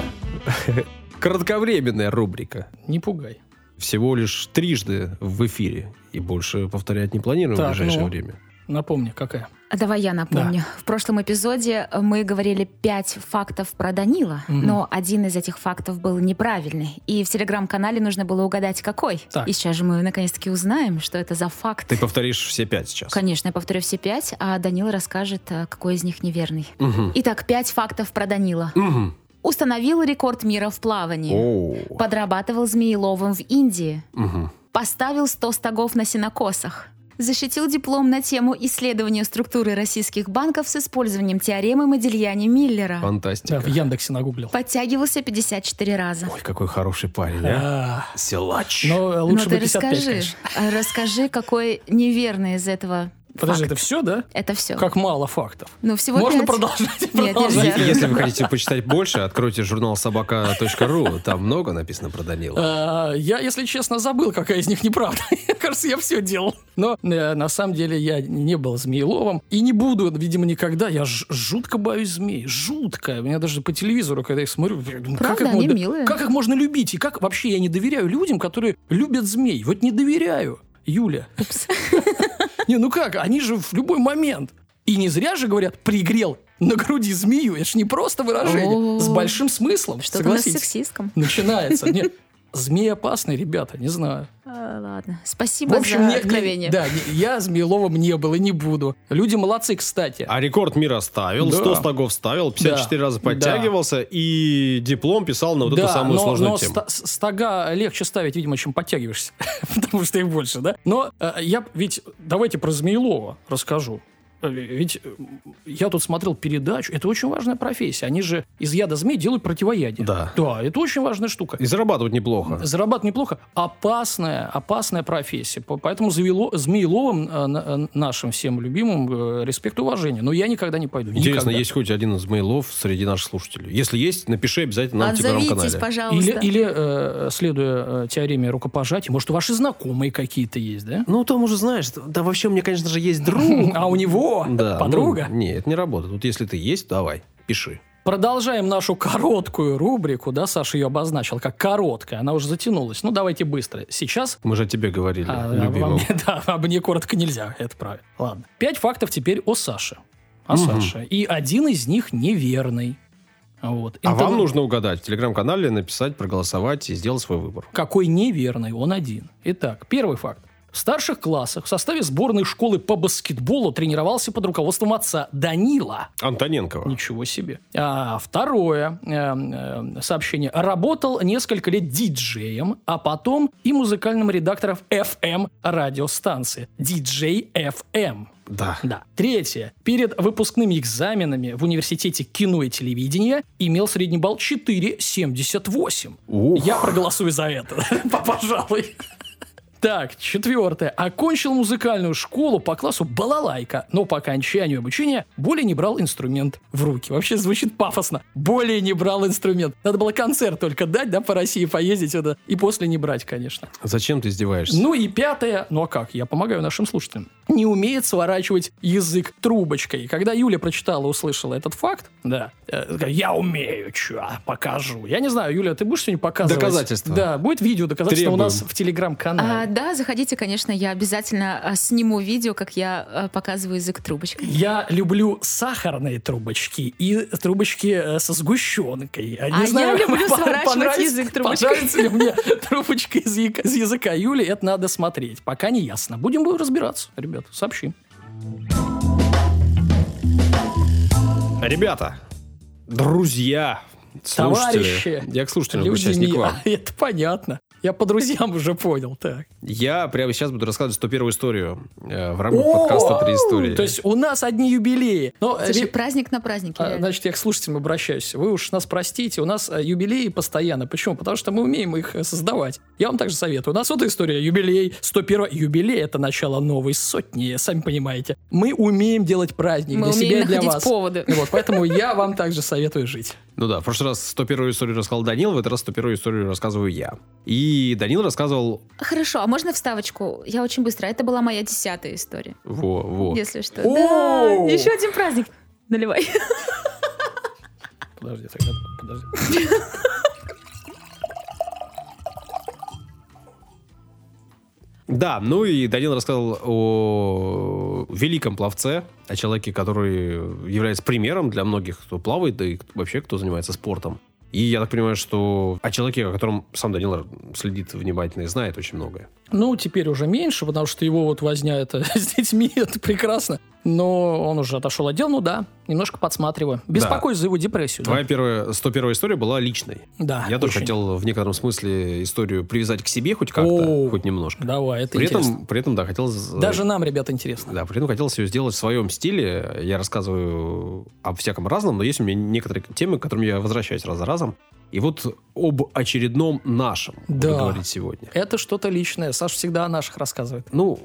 кратковременная рубрика. Не пугай. Всего лишь трижды в эфире. И больше повторять не планируем Так, в ближайшее ну. время. Напомни, какая. А Давай я напомню. В прошлом эпизоде мы говорили пять фактов про Данила, Мгм. но один из этих фактов был неправильный. И в телеграм-канале нужно было угадать, какой. Так. И сейчас же мы наконец-таки узнаем, что это за факт. Ты повторишь все пять сейчас. Конечно, я повторю все пять, а Данила расскажет, а, какой из них неверный. Мгм. Итак, пять фактов про Данила. Мгм. Установил рекорд мира в плавании. О. Подрабатывал змееловом в Индии. Мгм. Поставил 100 стогов на сенокосах. Защитил диплом на тему исследования структуры российских банков с использованием теоремы Модельяни-Миллера. Фантастика. Да, в Яндексе нагуглил. Подтягивался 54 раза. Ой, какой хороший парень, а? Силач. Но э, Ну лучше ты бы 55, расскажи, конечно. а, расскажи, какой неверный из этого Подожди, факт. это все, да? Это все. Как мало фактов. Ну всего Можно пять. продолжать? Нет, продолжать. нельзя. Если вы хотите почитать больше, откройте журнал собака.ру. Там много написано про Данила. А, Я, если честно, забыл, какая из них неправда. Мне кажется, я все делал. Но э, на самом деле я не был змееловом. И не буду, видимо, никогда. Я ж- жутко боюсь змей. Жутко. У меня даже по телевизору, когда я их смотрю, как, их они можно, милые. как их можно любить? И как вообще я не доверяю людям, которые любят змей? Вот не доверяю. Юля. Не, ну как? Они же в любой момент. И не зря же говорят, пригрел на груди змею. Это ж не просто выражение. С большим смыслом. Что-то согласитесь. сексистском. Начинается. Нет, змеи опасные, ребята, не знаю. А, ладно. Спасибо за не- не- откровение. да, не- я змееловым не был и не буду. Люди молодцы, кстати. А рекорд мира ставил, Да. 100 стогов ставил, 54 Да. раза подтягивался и диплом писал на вот да, эту самую но, сложную но тему. ста- с- стога легче ставить, видимо, чем подтягиваешься, потому что их больше, да? Но э, я ведь давайте про Змеелова расскажу. Э, Ведь э, я тут смотрел передачу, это очень важная профессия. Они же из яда змей делают противоядие. Да. Да, это очень важная штука. И зарабатывать неплохо. Зарабатывать неплохо. Опасная, опасная профессия. По- Поэтому Змеело- Змееловым, э, на- нашим всем любимым, респект и уважение. Но я никогда не пойду. Интересно, Никогда. есть хоть один из мейлов среди наших слушателей? Если есть, напиши обязательно нам в Отзовитесь, телеграм-канале. пожалуйста. Или, или э, следуя теореме рукопожатия, может, ваши знакомые какие-то есть, да? Ну, там уже знаешь, да вообще у меня, конечно же, есть друг. А у него Да, подруга? ну, не, это не работает. Вот если ты есть, давай, пиши. Продолжаем нашу короткую рубрику, да, Саша ее обозначил как короткая, она уже затянулась. Ну, давайте быстро. Сейчас Мы же о тебе говорили, А, обо любимом. мне, да, об мне коротко нельзя, это правильно. Ладно. Пять фактов теперь о Саше. О Мгм. Саше. И один из них неверный. Вот. А Интернет- вам нужно угадать в телеграм-канале, написать, проголосовать и сделать свой выбор. Какой неверный? Он один. Итак, первый факт. В старших классах в составе сборной школы по баскетболу тренировался под руководством отца Данила. Антоненкова. Ничего себе. А, второе э, э, сообщение. Работал несколько лет диджеем, а потом и музыкальным редактором FM радиостанции. Диджей FM. Да. Да. Третье. Перед выпускными экзаменами в университете кино и телевидения имел средний балл 4,78. Ух. Я проголосую за это, пожалуй. Так, четвертое. Окончил музыкальную школу по классу балалайка, но по окончанию обучения более не брал инструмент в руки. Вообще звучит пафосно. Более не брал инструмент. Надо было концерт только дать, да, по России поездить сюда. И после не брать, конечно. Зачем ты издеваешься? Ну и пятое, ну а как, я помогаю нашим слушателям. Не умеет сворачивать язык трубочкой. Когда Юля прочитала, услышала этот факт, да, э, я умею, чё, покажу. Я не знаю, Юля, ты будешь что-нибудь показывать? Доказательства. Да, будет видео доказательства у нас Требуем. в телеграм-канале. А, да, заходите, конечно, я обязательно а, сниму видео, как я а, показываю язык трубочкой. Я люблю сахарные трубочки и трубочки э, со сгущенкой. А, А я люблю сворачивать понравится- язык трубочкой. Понравится ли мне трубочка из языка, из языка Юли, это надо смотреть. Пока не ясно. Будем разбираться, ребят, сообщим. Ребята, друзья, слушатели. Товарищи, Я к слушателям Люди обращаюсь, не к вам. А, Это понятно. Я по друзьям уже понял. Так. Я прямо сейчас буду рассказывать 101 историю э, в рамках подкаста «Три истории». То есть у нас одни юбилеи. Но, э, Слушай, ре- праздник на празднике. а. Значит, я к слушателям обращаюсь. Вы уж нас простите, у нас э, юбилеи постоянно. Почему? Потому что мы умеем их э, создавать. Я вам также советую. У нас вот история, юбилей, 101 юбилей, это начало новой сотни, сами понимаете. Мы умеем делать праздник Мы для себя и для вас. поводы. Вот, поэтому я вам также советую жить. Ну да, в прошлый раз 101 историю рассказал Данил, в этот раз 101 историю рассказываю я. И Данил рассказывал... Хорошо, а можно вставочку? Я очень быстро. Это была моя десятая история, Во, во. если что. О! Да, еще один праздник. Наливай. Подожди, тогда, подожди. Да, ну и Данил рассказал о великом пловце, о человеке, который является примером для многих, кто плавает, да и вообще кто занимается спортом. И я так понимаю, что о человеке, о котором сам Данил следит внимательно и знает очень многое. Ну, теперь уже меньше, потому что его вот возня это с детьми, это прекрасно. Но он уже отошел от дел, ну да, немножко подсматриваю. Беспокоюсь за его депрессию. да. Твоя первая, 101 история была личной. Да, Я тоже очень. хотел в некотором смысле историю привязать к себе хоть как-то, О, хоть немножко. Давай, это При интересно. этом, при этом, да, хотел... Даже нам, ребята, интересно. Да, при этом хотелось ее сделать в своем стиле. Я рассказываю о всяком разном, но есть у меня некоторые темы, к которым я возвращаюсь раз за разом. И вот об очередном нашем буду Да. говорить сегодня. Это что-то личное. Саша всегда о наших рассказывает. Ну,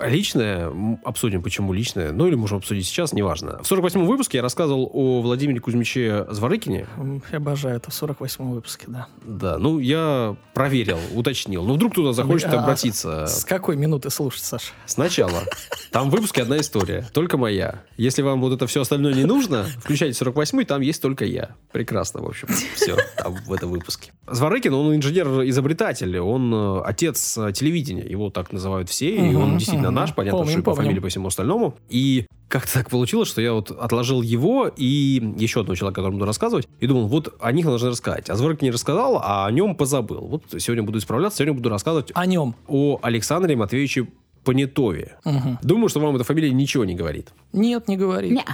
личное, обсудим, почему личное, ну или можем обсудить сейчас, неважно. В 48-м выпуске я рассказывал о Владимире Кузьмиче Зворыкине. Я обожаю это в 48-м выпуске, да. Да, ну я проверил, уточнил. Ну вдруг кто-то захочет А, обратиться. С какой минуты слушать, Саша? Сначала. Там в выпуске одна история, только моя. Если вам вот это все остальное не нужно, включайте 48-й, там есть только я. Прекрасно, в общем, все там в этом выпуске. Зворыкин, он инженер-изобретатель, он э, отец э, телевидения, его так называют все, и он действительно мгм. наш, понятно, Помним, что и по фамилии, по всему остальному. И как-то так получилось, что я вот отложил его и еще одного человека, которому буду рассказывать, и думал, вот о них нужно рассказать. А Зворыкин не рассказал, а о нем позабыл. Вот сегодня буду исправляться, сегодня буду рассказывать О нем. о Александре Матвеевиче Понятове. Мгм. Думаю, что вам эта фамилия ничего не говорит. Нет, не говорит. Не.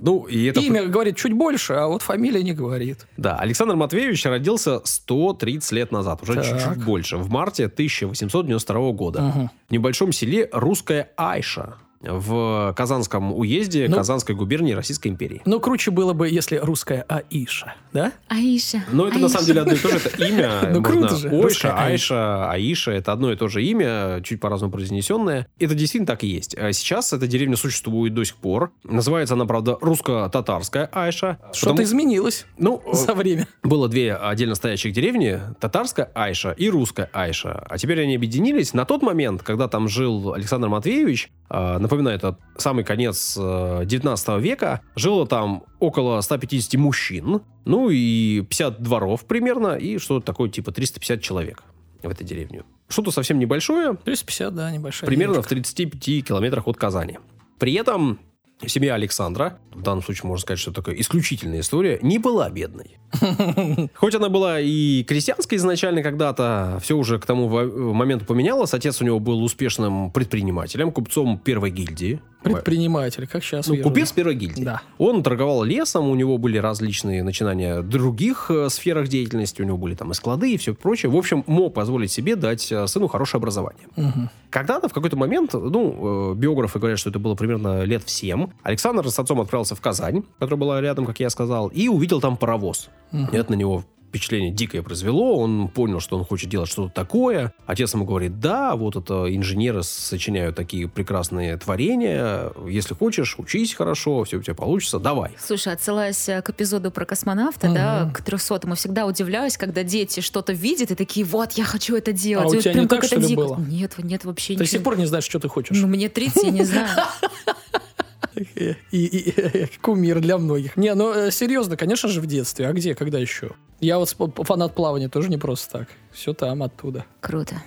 Ну, и это... Имя говорит чуть больше, а вот фамилия не говорит. Да, Александр Матвеевич родился 130 лет назад, уже чуть-чуть больше, в марте 1892 года. Мгм. В небольшом селе Русская Айша в Казанском уезде Ну- Казанской губернии Российской империи. Но круче было бы, если русская Аиша, да? Аиша. Но это на самом деле одно и то же, это имя. Ну, можно круто же. Ойша, Айша, Аиша, это одно и то же имя, чуть по-разному произнесенное. Это действительно так и есть. А Сейчас эта деревня существует до сих пор. Называется она, правда, русско-татарская Айша. Что-то потому- изменилось Ну, за время. было две отдельно стоящих деревни, татарская Айша и русская Айша. А теперь они объединились. На тот момент, когда там жил Александр Матвеевич, э, напоминаю, это самый конец э, 19 века, жило там около 150 мужчин, ну и 50 дворов примерно, и что-то такое типа 350 человек в этой деревне. Что-то совсем небольшое, 350, да, небольшая. примерно деревушка. в 35 километрах от Казани. При этом семья Александра, в данном случае можно сказать, что такая исключительная история, не была бедной. Хоть она была и крестьянской изначально когда-то, все уже к тому моменту поменялось. Отец у него был успешным предпринимателем, купцом первой гильдии. Предприниматель, как сейчас. Ну, купец первой гильдии. Да. Он торговал лесом, у него были различные начинания в других э, сферах деятельности, у него были там и склады, и все прочее. В общем, мог позволить себе дать э, сыну хорошее образование. Угу. Когда-то, в какой-то момент, ну, э, биографы говорят, что это было примерно лет в 7, Александр с отцом отправился в Казань, которая была рядом, как я сказал, и увидел там паровоз. Угу. Это на него впечатление дикое произвело, он понял, что он хочет делать что-то такое. Отец ему говорит, да, вот это инженеры сочиняют такие прекрасные творения, если хочешь, учись хорошо, все у тебя получится, давай. Слушай, отсылаясь э, к эпизоду про космонавта, угу. да, к 300 мы всегда удивляюсь, когда дети что-то видят и такие, вот, я хочу это делать. А и у тебя прям не так, это что ли, дико. было? Нет, нет, вообще Ты до сих пор не знаешь, что ты хочешь. Ну, мне 30, я не знаю. И, и, и, кумир для многих. Не, ну э, серьезно, конечно же, в детстве. А где, когда еще? Я вот фанат плавания тоже не просто так. Все там, оттуда. Круто.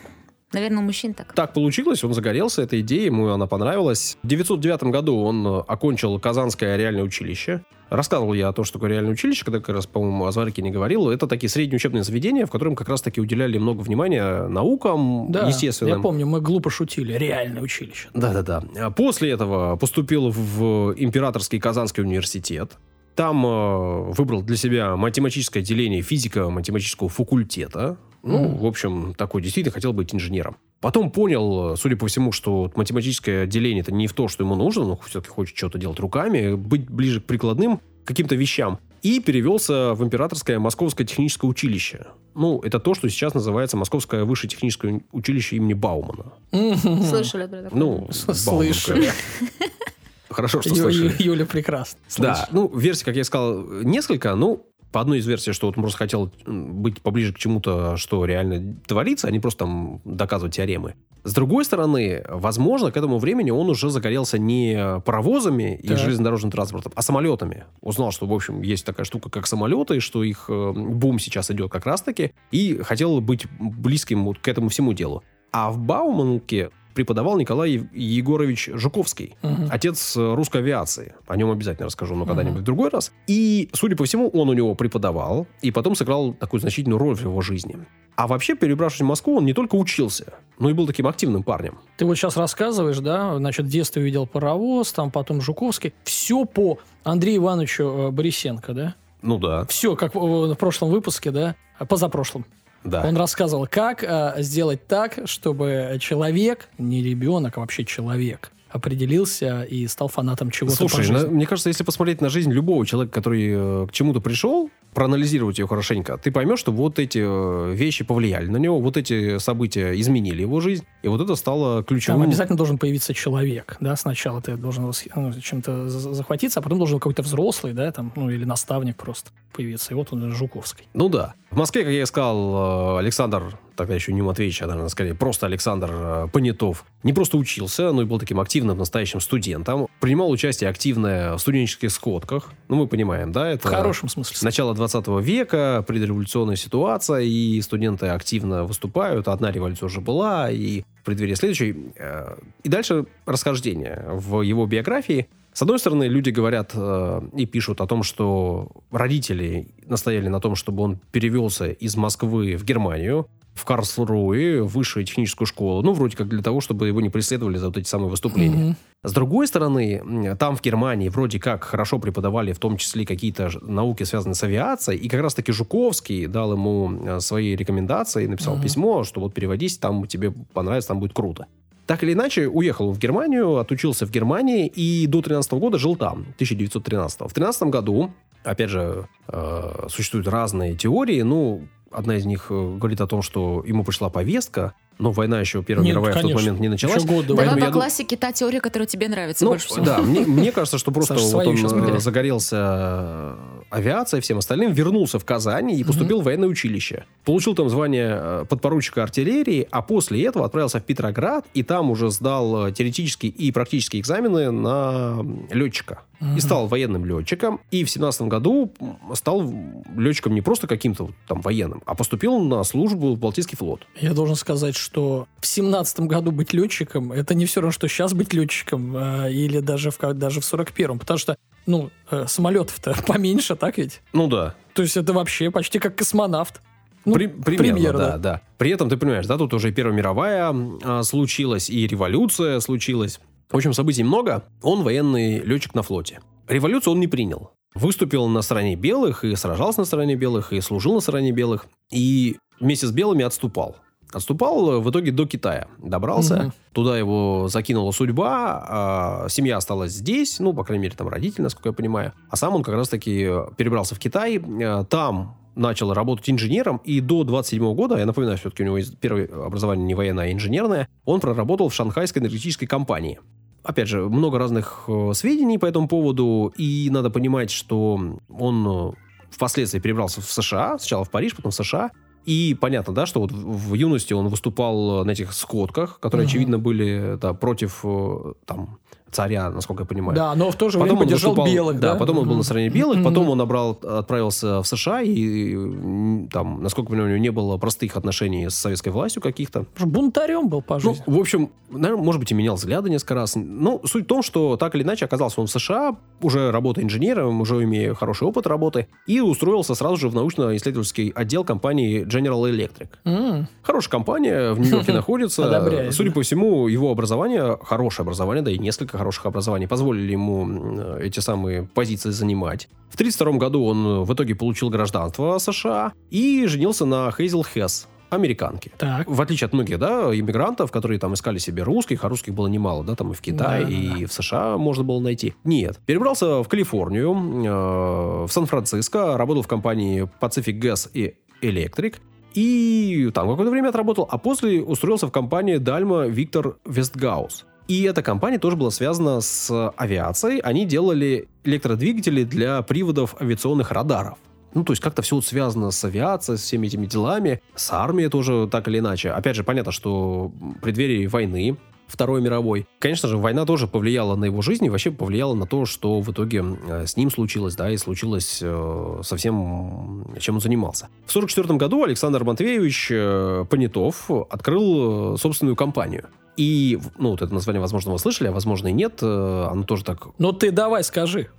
Наверное, у мужчин так. Так получилось, он загорелся этой идеей, ему она понравилась. В 1909 году он э, окончил Казанское реальное училище. Рассказывал я о том, что такое реальное училище, когда как раз, по-моему, о Зварике не говорил. Это такие средние учебные заведения, в котором как раз-таки уделяли много внимания наукам, да, естественно. я помню, мы глупо шутили. Реальное училище. Да-да-да. После этого поступил в Императорский Казанский университет. Там э, выбрал для себя математическое отделение физико-математического факультета. Ну, mm. в общем, такой действительно хотел быть инженером. Потом понял, судя по всему, что математическое отделение это не в то, что ему нужно, но все-таки хочет что-то делать руками, быть ближе к прикладным каким-то вещам. И перевелся в Императорское Московское техническое училище. Ну, это то, что сейчас называется Московское высшее техническое училище имени Баумана. Слышали про такое? Ну, слышали. Хорошо, что слышали. Юля прекрасно. Да, ну, версий, как я сказал, несколько. Ну, по одной из версий, что вот он просто хотел быть поближе к чему-то, что реально творится, а не просто там доказывать теоремы. С другой стороны, возможно, к этому времени он уже загорелся не паровозами и железнодорожным транспортом, а самолетами. Узнал, что, в общем, есть такая штука, как самолеты, что их э, бум сейчас идет как раз-таки, и хотел быть близким вот к этому всему делу. А в Бауманке преподавал Николай Егорович Жуковский, угу. отец э, русской авиации. О нем обязательно расскажу, но когда-нибудь угу. в другой раз. И, судя по всему, он у него преподавал, и потом сыграл такую значительную роль в его жизни. А вообще, перебравшись в Москву, он не только учился, но и был таким активным парнем. Ты вот сейчас рассказываешь, да, значит, в детстве видел паровоз, там потом Жуковский. Все по Андрею Ивановичу э, Борисенко, да? Ну да. Все, как в прошлом выпуске, да? Позапрошлом. Да. Он рассказывал, как э, сделать так, чтобы человек, не ребенок, а вообще человек, определился и стал фанатом чего-то Слушай, на, мне кажется, если посмотреть на жизнь любого человека, который э, к чему-то пришел, проанализировать ее хорошенько, ты поймешь, что вот эти э, вещи повлияли на него, вот эти события изменили его жизнь, и вот это стало ключевым. Там обязательно должен появиться человек, да, сначала ты должен ну, чем-то захватиться, а потом должен какой-то взрослый, да, там, ну или наставник просто появиться, и вот он Жуковский. Ну да. В Москве, как я и сказал, э, Александр тогда еще не Матвеевич, а, наверное, скорее просто Александр э, Понятов, не просто учился, но и был таким активным настоящим студентом. Принимал участие активное в студенческих сходках. Ну, мы понимаем, да? Это в хорошем смысле. Начало 20 века, предреволюционная ситуация, и студенты активно выступают. Одна революция уже была, и в преддверии следующей. Э, и дальше расхождение в его биографии. С одной стороны, люди говорят э, и пишут о том, что родители настояли на том, чтобы он перевелся из Москвы в Германию в Карлсруэ, в высшую техническую школу. Ну, вроде как для того, чтобы его не преследовали за вот эти самые выступления. Mm-hmm. С другой стороны, там в Германии вроде как хорошо преподавали в том числе какие-то науки, связанные с авиацией. И как раз-таки Жуковский дал ему э, свои рекомендации, написал mm-hmm. письмо, что вот переводись, там тебе понравится, там будет круто. Так или иначе, уехал в Германию, отучился в Германии и до 13 года жил там, 1913. В 13 году, опять же, э, существуют разные теории, ну, Одна из них э, говорит о том, что ему пришла повестка, но война еще Первая Нет, мировая конечно. в тот момент не началась. Еще год Давай по я... классике та теория, которая тебе нравится ну, больше всего. Да, мне, мне кажется, что просто Саша, вот он э, загорелся авиацией, всем остальным, вернулся в Казань и поступил в военное училище. Получил там звание э, подпоручика артиллерии, а после этого отправился в Петроград и там уже сдал э, теоретические и практические экзамены на летчика. И стал военным летчиком. И в 17 году стал летчиком не просто каким-то там военным, а поступил на службу в Балтийский флот. Я должен сказать, что в семнадцатом году быть летчиком, это не все равно, что сейчас быть летчиком, э, или даже в, даже в 41-м, потому что, ну, э, самолетов-то поменьше, так ведь? Ну да, То есть это вообще почти как космонавт. Ну, При- примерно, примерно. да, да. При этом, ты понимаешь, да, тут уже и Первая мировая а, случилась, и революция случилась. В общем, событий много. Он военный летчик на флоте. Революцию он не принял. Выступил на стороне белых, и сражался на стороне белых, и служил на стороне белых. И вместе с белыми отступал. Отступал э, в итоге до Китая. Добрался. Мгм. Туда его закинула судьба. а семья осталась здесь. Ну, по крайней мере, там родители, насколько я понимаю. А сам он как раз-таки э, перебрался в Китай. Э, Там начал работать инженером, и до 27 года, я напоминаю, все-таки у него первое образование не военное, а инженерное, он проработал в шанхайской энергетической компании. Опять же, много разных сведений по этому поводу, и надо понимать, что он впоследствии перебрался в США, сначала в Париж, потом в США, и понятно, да, что вот в в юности он выступал на этих сходках, которые, Мгм. очевидно, были да, против э, там, царя, насколько я понимаю. Да, но в то же Потом время он поддержал выступал- белых, да? потом он был на стороне белых, Мгм. потом он набрал, отправился в США, и там, насколько я понимаю, у него не было простых отношений с советской властью каких-то. Бунтарем был по Ну, в общем, наверное, может быть, и менял взгляды несколько раз. Ну, суть в том, что так или иначе оказался он в США, уже работая инженером, уже имея хороший опыт работы, и устроился сразу же в научно-исследовательский отдел компании General Electric. М, Хорошая компания, в Нью-Йорке находится. Судя да. по всему, его образование, хорошее образование, да и несколько хороших образований, позволили ему м, эти самые позиции занимать. В 1932 году он э, в итоге получил гражданство США и женился на Хейзел Хесс, американке. Так. В отличие от многих, да, иммигрантов, которые там искали себе русских, а русских было немало, да, там и в Китае, Да, да, и в США можно было найти. Нет. Перебрался в Калифорнию, э, в Сан-Франциско, работал в компании Pacific Gas и Electric, и там какое-то время отработал, а после устроился в компанию Дальма Виктор Вестгаус. И эта компания тоже была связана с авиацией. Они делали электродвигатели для приводов авиационных радаров. Ну, то есть как-то все вот связано с авиацией, с всеми этими делами, с армией тоже так или иначе. Опять же, понятно, что в войны, Второй мировой. Конечно же, война тоже повлияла на его жизнь и вообще повлияла на то, что в итоге э, с ним случилось, да, и случилось э, со всем, чем он занимался. В 1944 году Александр Матвеевич э, Понятов открыл э, собственную компанию. И, ну, вот это название, возможно, вы слышали, а возможно и нет. э, Оно тоже так... Ну ты давай скажи.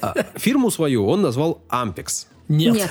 А, Фирму свою он назвал Ampex. Нет. Нет.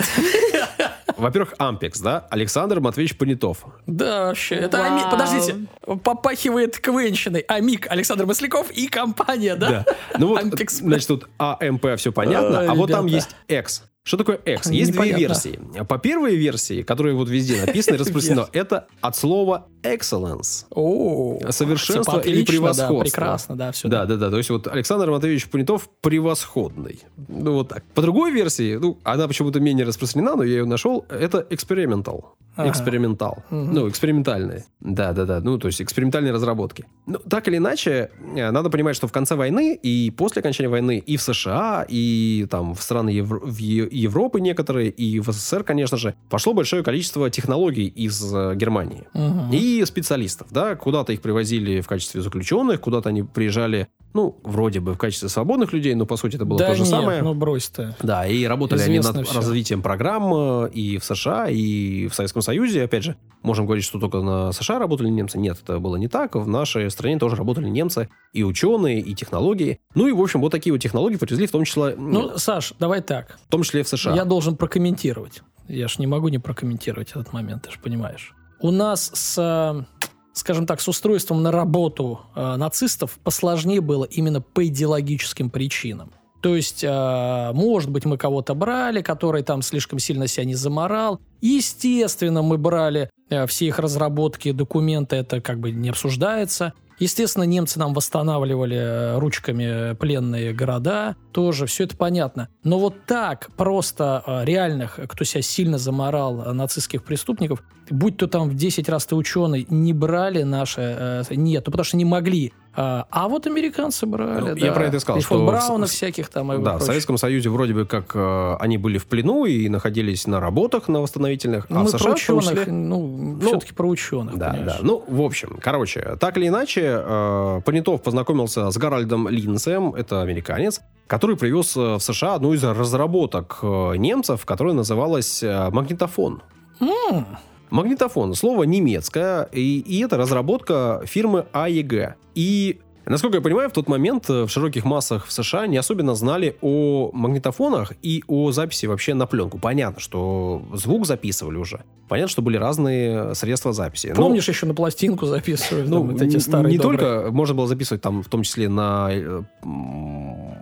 Во-первых, Ampex, да? Александр Матвеевич Понятов. Да, вообще. Это Вау. Ами- Подождите. Попахивает квенщиной. Амик Александр Масляков и компания, да? Ну вот, Ampex. значит, тут АМП все понятно, Ой, а вот там есть X. Что такое X? Есть две Непонятно. версии. По первой версии, которая вот везде написана и распространена, это от слова excellence. О, Совершенство всё или отлично, превосходство. Да, прекрасно, да, все. Да, да, да. То есть вот Александр Матвеевич Понятов превосходный. Ну вот так. По другой версии, ну, она почему-то менее распространена, но я ее нашел, это experimental. Ага. Экспериментал. Мгм. Ну, экспериментальные. Да, да, да. Ну, то есть экспериментальные разработки. Ну, так или иначе, э, надо понимать, что в конце войны и после окончания войны и в США, и там в страны Евро- в Европы некоторые, и в СССР, конечно же, пошло большое количество технологий из э, Германии. Мгм. И специалистов, да, куда-то их привозили в качестве заключенных, куда-то они приезжали, ну, вроде бы в качестве свободных людей, но по сути это было да то же нет, самое. ну брось ты. Да, и работали они Известно над всё. развитием программ э, и в США, и в Советском Союзе. Опять же, можем говорить, что только на США работали немцы. Нет, это было не так. В нашей стране тоже работали немцы, и ученые, и технологии. Ну и, в общем, вот такие вот технологии привезли в том числе, Ну, Саш, давай так. в том числе в США. Я должен прокомментировать. Я ж не могу не прокомментировать этот момент, ты же понимаешь. У нас с, скажем так, с устройством на работу э, нацистов посложнее было именно по идеологическим причинам. То есть, э, может быть, мы кого-то брали, который там слишком сильно себя не заморал. Естественно, мы брали э, все их разработки, документы, это как бы не обсуждается. Естественно, немцы нам восстанавливали э, ручками пленные города, тоже все это понятно. Но вот так просто э, реальных, кто себя сильно заморал, э, нацистских преступников, будь то там в 10 раз ты ученый, не брали наши, э, нет, ну потому что не могли. А, а вот американцы брали, Ну, да. я про это сказал, И что Брауна с- всяких там и Да, в прочее. Советском Союзе вроде бы как э, они были в плену и находились на работах на восстановительных, Ну, а мы в США про в ученых, числе- ну, Ну, все-таки про ученых, Да, понимаешь. да. Ну, в общем, короче, так или иначе, э, Понятов познакомился с Гарольдом Линцем, это американец, который привез э, в США одну из разработок э, немцев, которая называлась э, магнитофон. М, Магнитофон. Слово немецкое, и, и это разработка фирмы АЕГ. И, насколько я понимаю, в тот момент э, в широких массах в США не особенно знали о магнитофонах и о записи вообще на пленку. Понятно, что звук записывали уже. Понятно, что были разные средства записи. Но- Помнишь, еще на пластинку записывали ну, там вот эти старые не добрые? только можно было записывать там, в том числе на, э,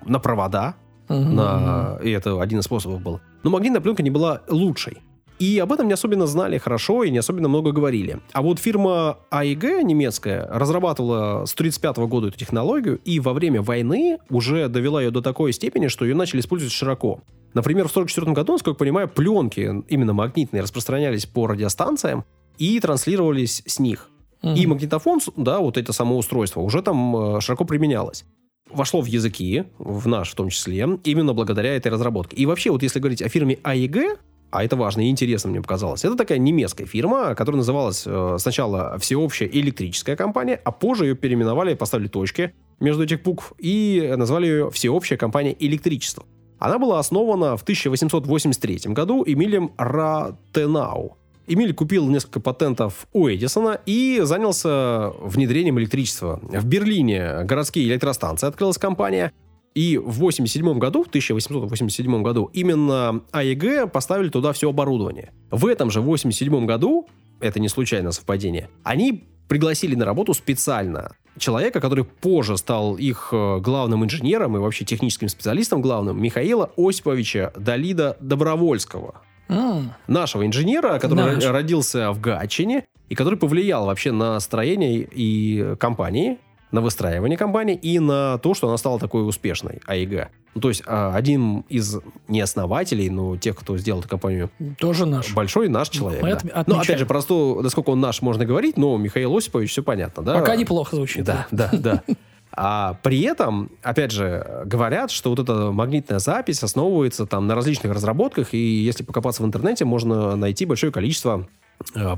на провода, Мгм. на, и это один из способов был. Но магнитная пленка не была лучшей. И об этом не особенно знали хорошо и не особенно много говорили. А вот фирма АИГ немецкая разрабатывала с 1935 года эту технологию и во время войны уже довела ее до такой степени, что ее начали использовать широко. Например, в 1944 году, насколько я понимаю, пленки именно магнитные распространялись по радиостанциям и транслировались с них. Мгм. И магнитофон, да, вот это само устройство, уже там э, широко применялось. Вошло в языки, в наш в том числе, именно благодаря этой разработке. И вообще, вот если говорить о фирме АЕГ, а это важно и интересно мне показалось, это такая немецкая фирма, которая называлась э, сначала Всеобщая электрическая компания, а позже ее переименовали, поставили точки между этих букв и назвали ее Всеобщая компания электричества. Она была основана в 1883 году Эмилием Ратенау. Эмиль купил несколько патентов у Эдисона и занялся внедрением электричества. В Берлине городские электростанции открылась компания. И в 87 году, в 1887 году, именно АЕГ поставили туда все оборудование. В этом же 87 году, это не случайное совпадение, они пригласили на работу специально человека, который позже стал их э, главным инженером и вообще техническим специалистом главным, Михаила Осиповича Далида Добровольского М, нашего инженера, который Наш. ро- родился в Гатчине и который повлиял вообще на строение и компании, на выстраивание компании и на то, что она стала такой успешной, АИГ. Ну, то есть а, один из не основателей, но тех, кто сделал эту компанию Тоже наш. большой, наш человек. Мы да. Ну, опять же, про то, насколько он наш, можно говорить, но Михаил Осипович, все понятно, да? Пока неплохо звучит. Да, да, да. А при этом, опять же, говорят, что вот эта магнитная запись основывается там на различных разработках, и если покопаться в интернете, можно найти большое количество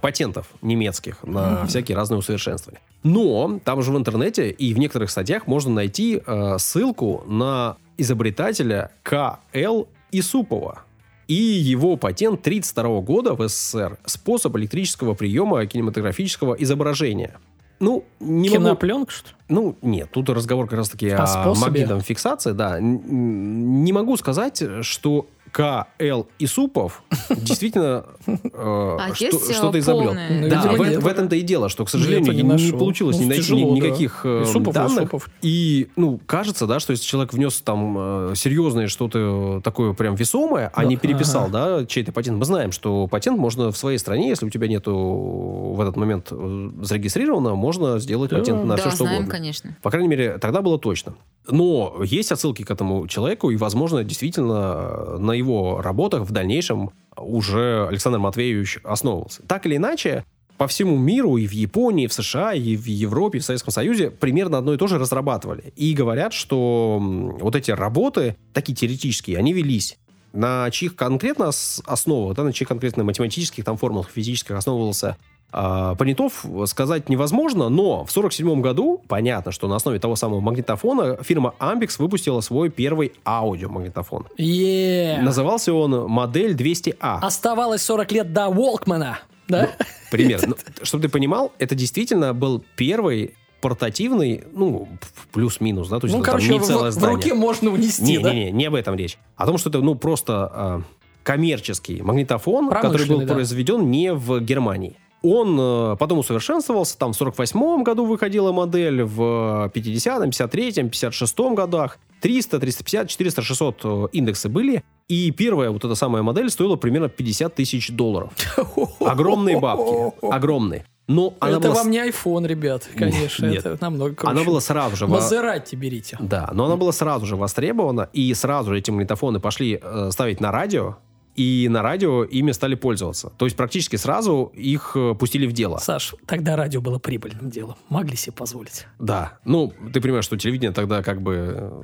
патентов немецких на всякие разные усовершенствования. Но там же в интернете и в некоторых статьях можно найти э, ссылку на изобретателя К.Л. Исупова и его патент 1932 года в СССР «Способ электрического приема кинематографического изображения». Ну, не могу- Кинопленка, что ли? ну, нет, тут разговор как раз-таки По о способе. магнитном фиксации, да. Не могу сказать, что К.Л. Исупов действительно э, А что- что-то изобрел. Ну, Да, в, нет. в этом-то и дело, что, к сожалению, не получилось Ну, не найти тяжело, ни- да. никаких э, Исупов, данных. Исупов. И, ну, кажется, да, что если человек внес там э, серьезное что-то такое прям весомое, а Ну, не переписал, ага. да, чей-то патент. Мы знаем, что патент можно в своей стране, если у тебя нету в этот момент э, зарегистрировано, можно сделать Да. патент на да, все, что знаем, угодно. конечно. По крайней мере, тогда было точно. Но есть отсылки к этому человеку, и, возможно, действительно на его работах в дальнейшем уже Александр Матвеевич основывался. Так или иначе, по всему миру, и в Японии, и в США, и в Европе, и в Советском Союзе примерно одно и то же разрабатывали. И говорят, что вот эти работы, такие теоретические, они велись на чьих конкретно основах, да, на чьих конкретно математических там формулах физических основывался а, Понятов, сказать невозможно, но в 1947 году, понятно, что на основе того самого магнитофона фирма Ampex выпустила свой первый аудиомагнитофон. Е. Назывался он модель 200А. Оставалось 40 лет до Волкмана. Да? Примерно. Ну, чтобы ты понимал, это действительно был первый портативный, ну, плюс-минус, да, то есть Ну, там короче, не в, целое в здание. руке можно унести, Не, да? не, не, не об этом речь. О том, что это, ну, просто а, коммерческий магнитофон, который был да. произведен не в Германии. Он э, потом усовершенствовался, там в 48-м году выходила модель, в 50-м, 53-м, 56-м годах. 300, 350, 400, 600 э, индексы были. И первая вот эта самая модель стоила примерно 50 тысяч долларов. Огромные бабки. Огромные. Но она это была, вам не iPhone, ребят, конечно. Нет. Это намного круче. она была сразу же... Мазерати берите. Да, но она была сразу же востребована, и сразу же эти магнитофоны пошли э, ставить на радио, и на радио ими стали пользоваться. То есть практически сразу их э, пустили в дело. Саш, тогда радио было прибыльным делом. Могли себе позволить. Да. Ну, ты понимаешь, что телевидение тогда как бы э,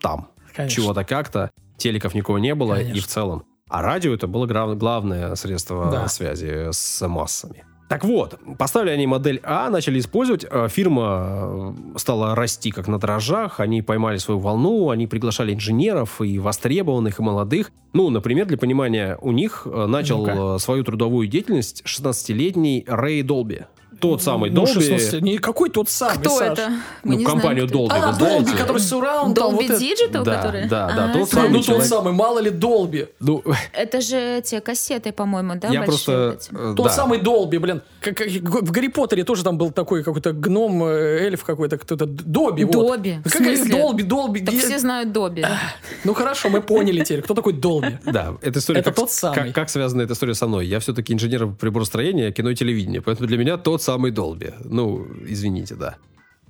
там. Конечно. Чего-то как-то. Телеков никого не было, Конечно. и в целом. А радио это было главное средство Да. связи с массами. Так вот, поставили они модель А, начали использовать. э, Фирма э, стала расти как на дрожжах. Они поймали свою волну, они приглашали инженеров и востребованных, и молодых. Ну, например, для понимания, у них э, начал э, свою трудовую деятельность 16-летний Рэй Долби. Тот самый Ну, Долби. 16, не, какой тот самый, Кто Саш? это? Мы Ну, не компанию Dolby, вы А, знаете? Долби, который Surround, вот Dolby это. Digital, Да, который? да, да, А, тот Ну, самый тот человек. самый, мало ли Долби. Ну, Это же те кассеты, по-моему, да, я просто... вот эти? э, Тот да. самый Долби, блин. Как, как- в Гарри Поттере тоже там был такой какой-то гном, э, эльф какой-то, кто-то. Добби, вот. Добби. Ну, В Как? Долби, Долби. Так где- все знают Добби. Ну хорошо, мы поняли теперь, кто такой Долби. Да, эта история Это как, тот самый. Как, как связана эта история со мной? Я все-таки инженер приборостроения, кино и телевидения, поэтому для меня тот самый Долби. Ну, извините, да.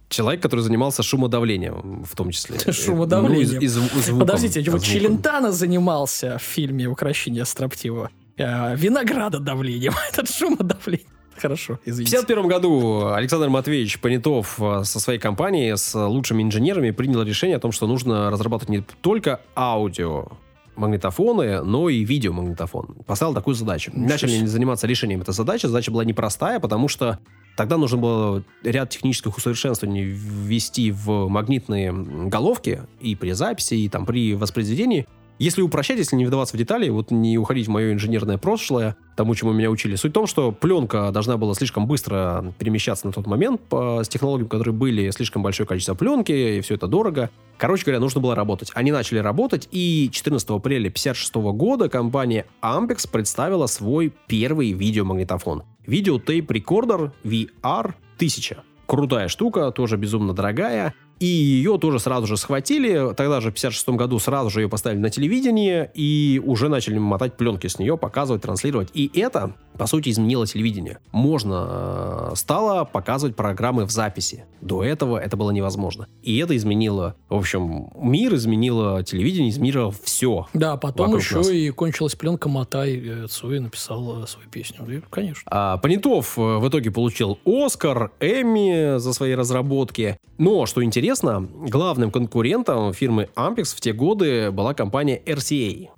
Человек, который занимался шумодавлением, в том числе. Шумодавлением. Ну, и, и зву- звуком, Подождите, вот звуком. Челентано занимался в фильме «Укращение строптивого». э, Виноградодавлением. Этот шумодавление. Хорошо, В извините. 1951 году Александр Матвеевич Понятов э, со своей компанией, с лучшими инженерами принял решение о том, что нужно разрабатывать не только аудио магнитофоны, но и видеомагнитофон. Поставил такую задачу. Начали заниматься решением этой задачи. Задача была непростая, потому что тогда нужно было ряд технических усовершенствований ввести в магнитные головки и при записи, и там при воспроизведении. Если упрощать, если не вдаваться в детали, вот не уходить в мое инженерное прошлое, тому, чему меня учили. Суть в том, что пленка должна была слишком быстро перемещаться на тот момент по, с технологиями, которые были, слишком большое количество пленки, и все это дорого. Короче говоря, нужно было работать. Они начали работать, и 14 апреля 1956 года компания Ampex представила свой первый видеомагнитофон. Видеотейп-рекордер VR-1000. Крутая штука, тоже безумно дорогая. И ее тоже сразу же схватили. Тогда же в 56 году сразу же ее поставили на телевидение и уже начали мотать пленки с нее, показывать, транслировать. И это, по сути, изменило телевидение. Можно э, стало показывать программы в записи. До этого это было невозможно. И это изменило, в общем, мир, изменило телевидение, изменило все. Да, потом еще нас. и кончилась пленка Мотай. э, Цой написал э, свою песню. И, Конечно. А Понятов в итоге получил Оскар, Эмми за свои разработки. Но, что интересно, главным конкурентом фирмы Ampex в те годы была компания RCA.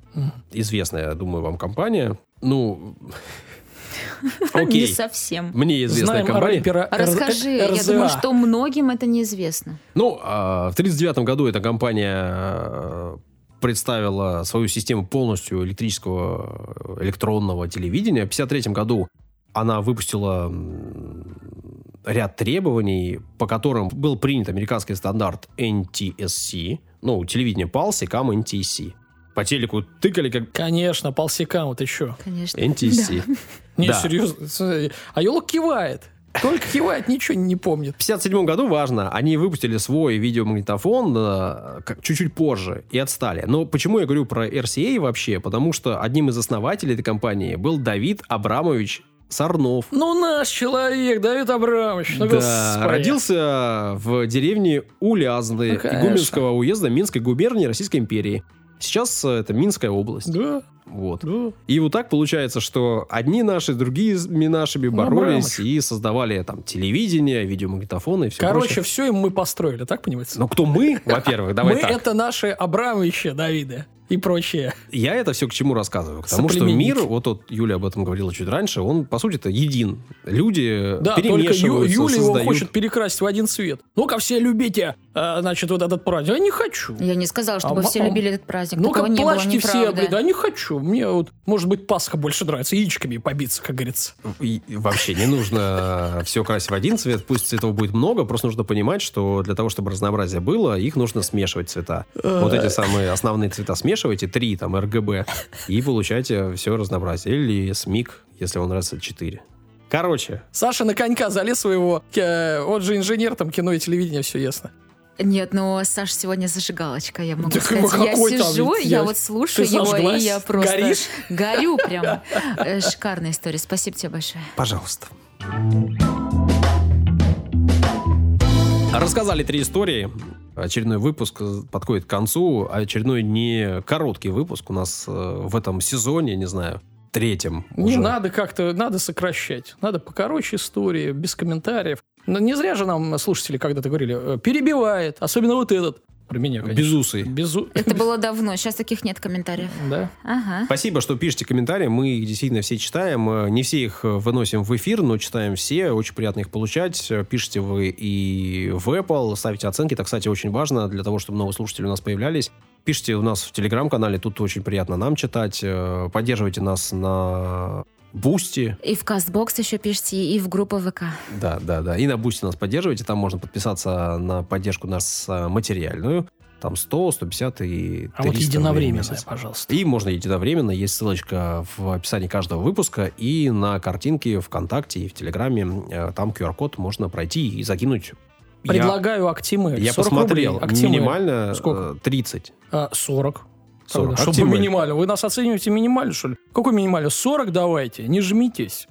Известная, думаю, вам компания. Ну, Не окей. совсем. Мне известная Знаем компания. рэпера Р- Расскажи, я РЗА. думаю, что многим это неизвестно. Ну, а, в 1939 году эта компания э, представила свою систему полностью электрического э, электронного телевидения. В 1953 году она выпустила ряд требований, по которым был принят американский стандарт NTSC, ну, телевидение PAL, SECAM, NTSC. По телеку тыкали как Конечно, полсекам, вот еще. Конечно. NTSC. Не, Да. серьезно. А Елок кивает. Только кивает, ничего не помнит. В 1957 году, важно, они выпустили свой видеомагнитофон э, как- чуть-чуть позже и отстали. Но почему я говорю про RCA вообще? Потому что одним из основателей этой компании был Давид Абрамович Сарнов. Ну, наш человек, Давид Абрамович. Ну, да, господи. родился в деревне Улязны Ну, конечно. Игуменского уезда Минской губернии Российской империи. Сейчас э, это Минская область. Да, Вот. да. И вот так получается, что одни наши, другие нашими Ну, боролись Абрамович. и создавали там телевидение, видеомагнитофоны и все Короче, все им мы построили, так понимаете? Ну, кто мы, во-первых, давай мы так. это наши Абрамовичи, Давиды и прочее. Я это все к чему рассказываю? К тому, что мир, вот, вот Юля об этом говорила чуть раньше, он, по сути, это един. Люди Да, только Ю- перемешиваются, Юля его создают. хочет перекрасить в один цвет. Ну-ка, все любите, э, значит, вот этот праздник. Я не хочу. Я не сказала, чтобы А, все а, любили этот праздник. Ну-ка, Такого не было, плачьте все, блин, да не хочу. Мне вот, может быть, Пасха больше нравится, яичками побиться, как говорится. И вообще не нужно все красить в один цвет, пусть цветов будет много, просто нужно понимать, что для того, чтобы разнообразие было, их нужно смешивать цвета. Вот эти самые основные цвета смешивайте, три там RGB, и получаете все разнообразие. Или СМИК, если вам нравится 4. Короче, Саша на конька залез своего, э, он же инженер, там кино и телевидение, все ясно. Нет, ну Саша сегодня зажигалочка, я могу Так сказать. Я там, сижу, я я- вот слушаю ты его, зажглась? и я просто Горишь? горю прям. Э, Шикарная история, спасибо тебе большое. пожалуйста. Рассказали три истории. Очередной выпуск подходит к концу, а очередной не короткий выпуск у нас э, в этом сезоне, не знаю, третьем. Не уже. надо как-то, надо сокращать. Надо покороче истории, без комментариев. Но не зря же нам слушатели когда-то говорили, э, перебивает, особенно вот этот. Про меня, конечно. Безусый. Безу... Это было давно, сейчас таких нет комментариев. Да. Ага. Спасибо, что пишете комментарии. Мы их действительно все читаем. Э, Не все их э, выносим в эфир, но читаем все. Очень приятно их получать. Э, Пишите вы и в Apple, ставите оценки. Это, кстати, очень важно для того, чтобы новые слушатели у нас появлялись. Пишите у нас в Телеграм-канале. Тут очень приятно нам читать. Поддерживайте нас на Boosty. И в Castbox еще пишите, и в группу ВК. Да, да, да. И на Boosty нас поддерживайте. Там можно подписаться на поддержку нас э, материальную. Там 100, 150 и 300 А вот месяц. пожалуйста. И можно единовременно, есть ссылочка в описании каждого выпуска и на картинке ВКонтакте и в Телеграме. Э, Там QR-код можно пройти и закинуть. Предлагаю Актимель. Я, 40 посмотрел, рублей. Актимель. минимально Сколько? э, 30. А, 40. 40. Тогда, Чтобы минимально. Вы нас оцениваете минимально, что ли? Какой минимально? 40 давайте. Не жмитесь.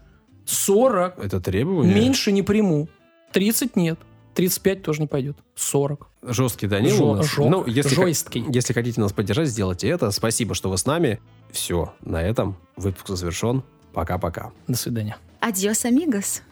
40. Это требование? Меньше не приму. 30 нет. 35 тоже не пойдет. 40. Жесткий Данил Жё- у нас. жёг- Ну, если, жёсткий. если хотите нас поддержать, сделайте это. Спасибо, что вы с нами. Все, на этом выпуск завершен. Пока-пока. До свидания. Адьос, амигос.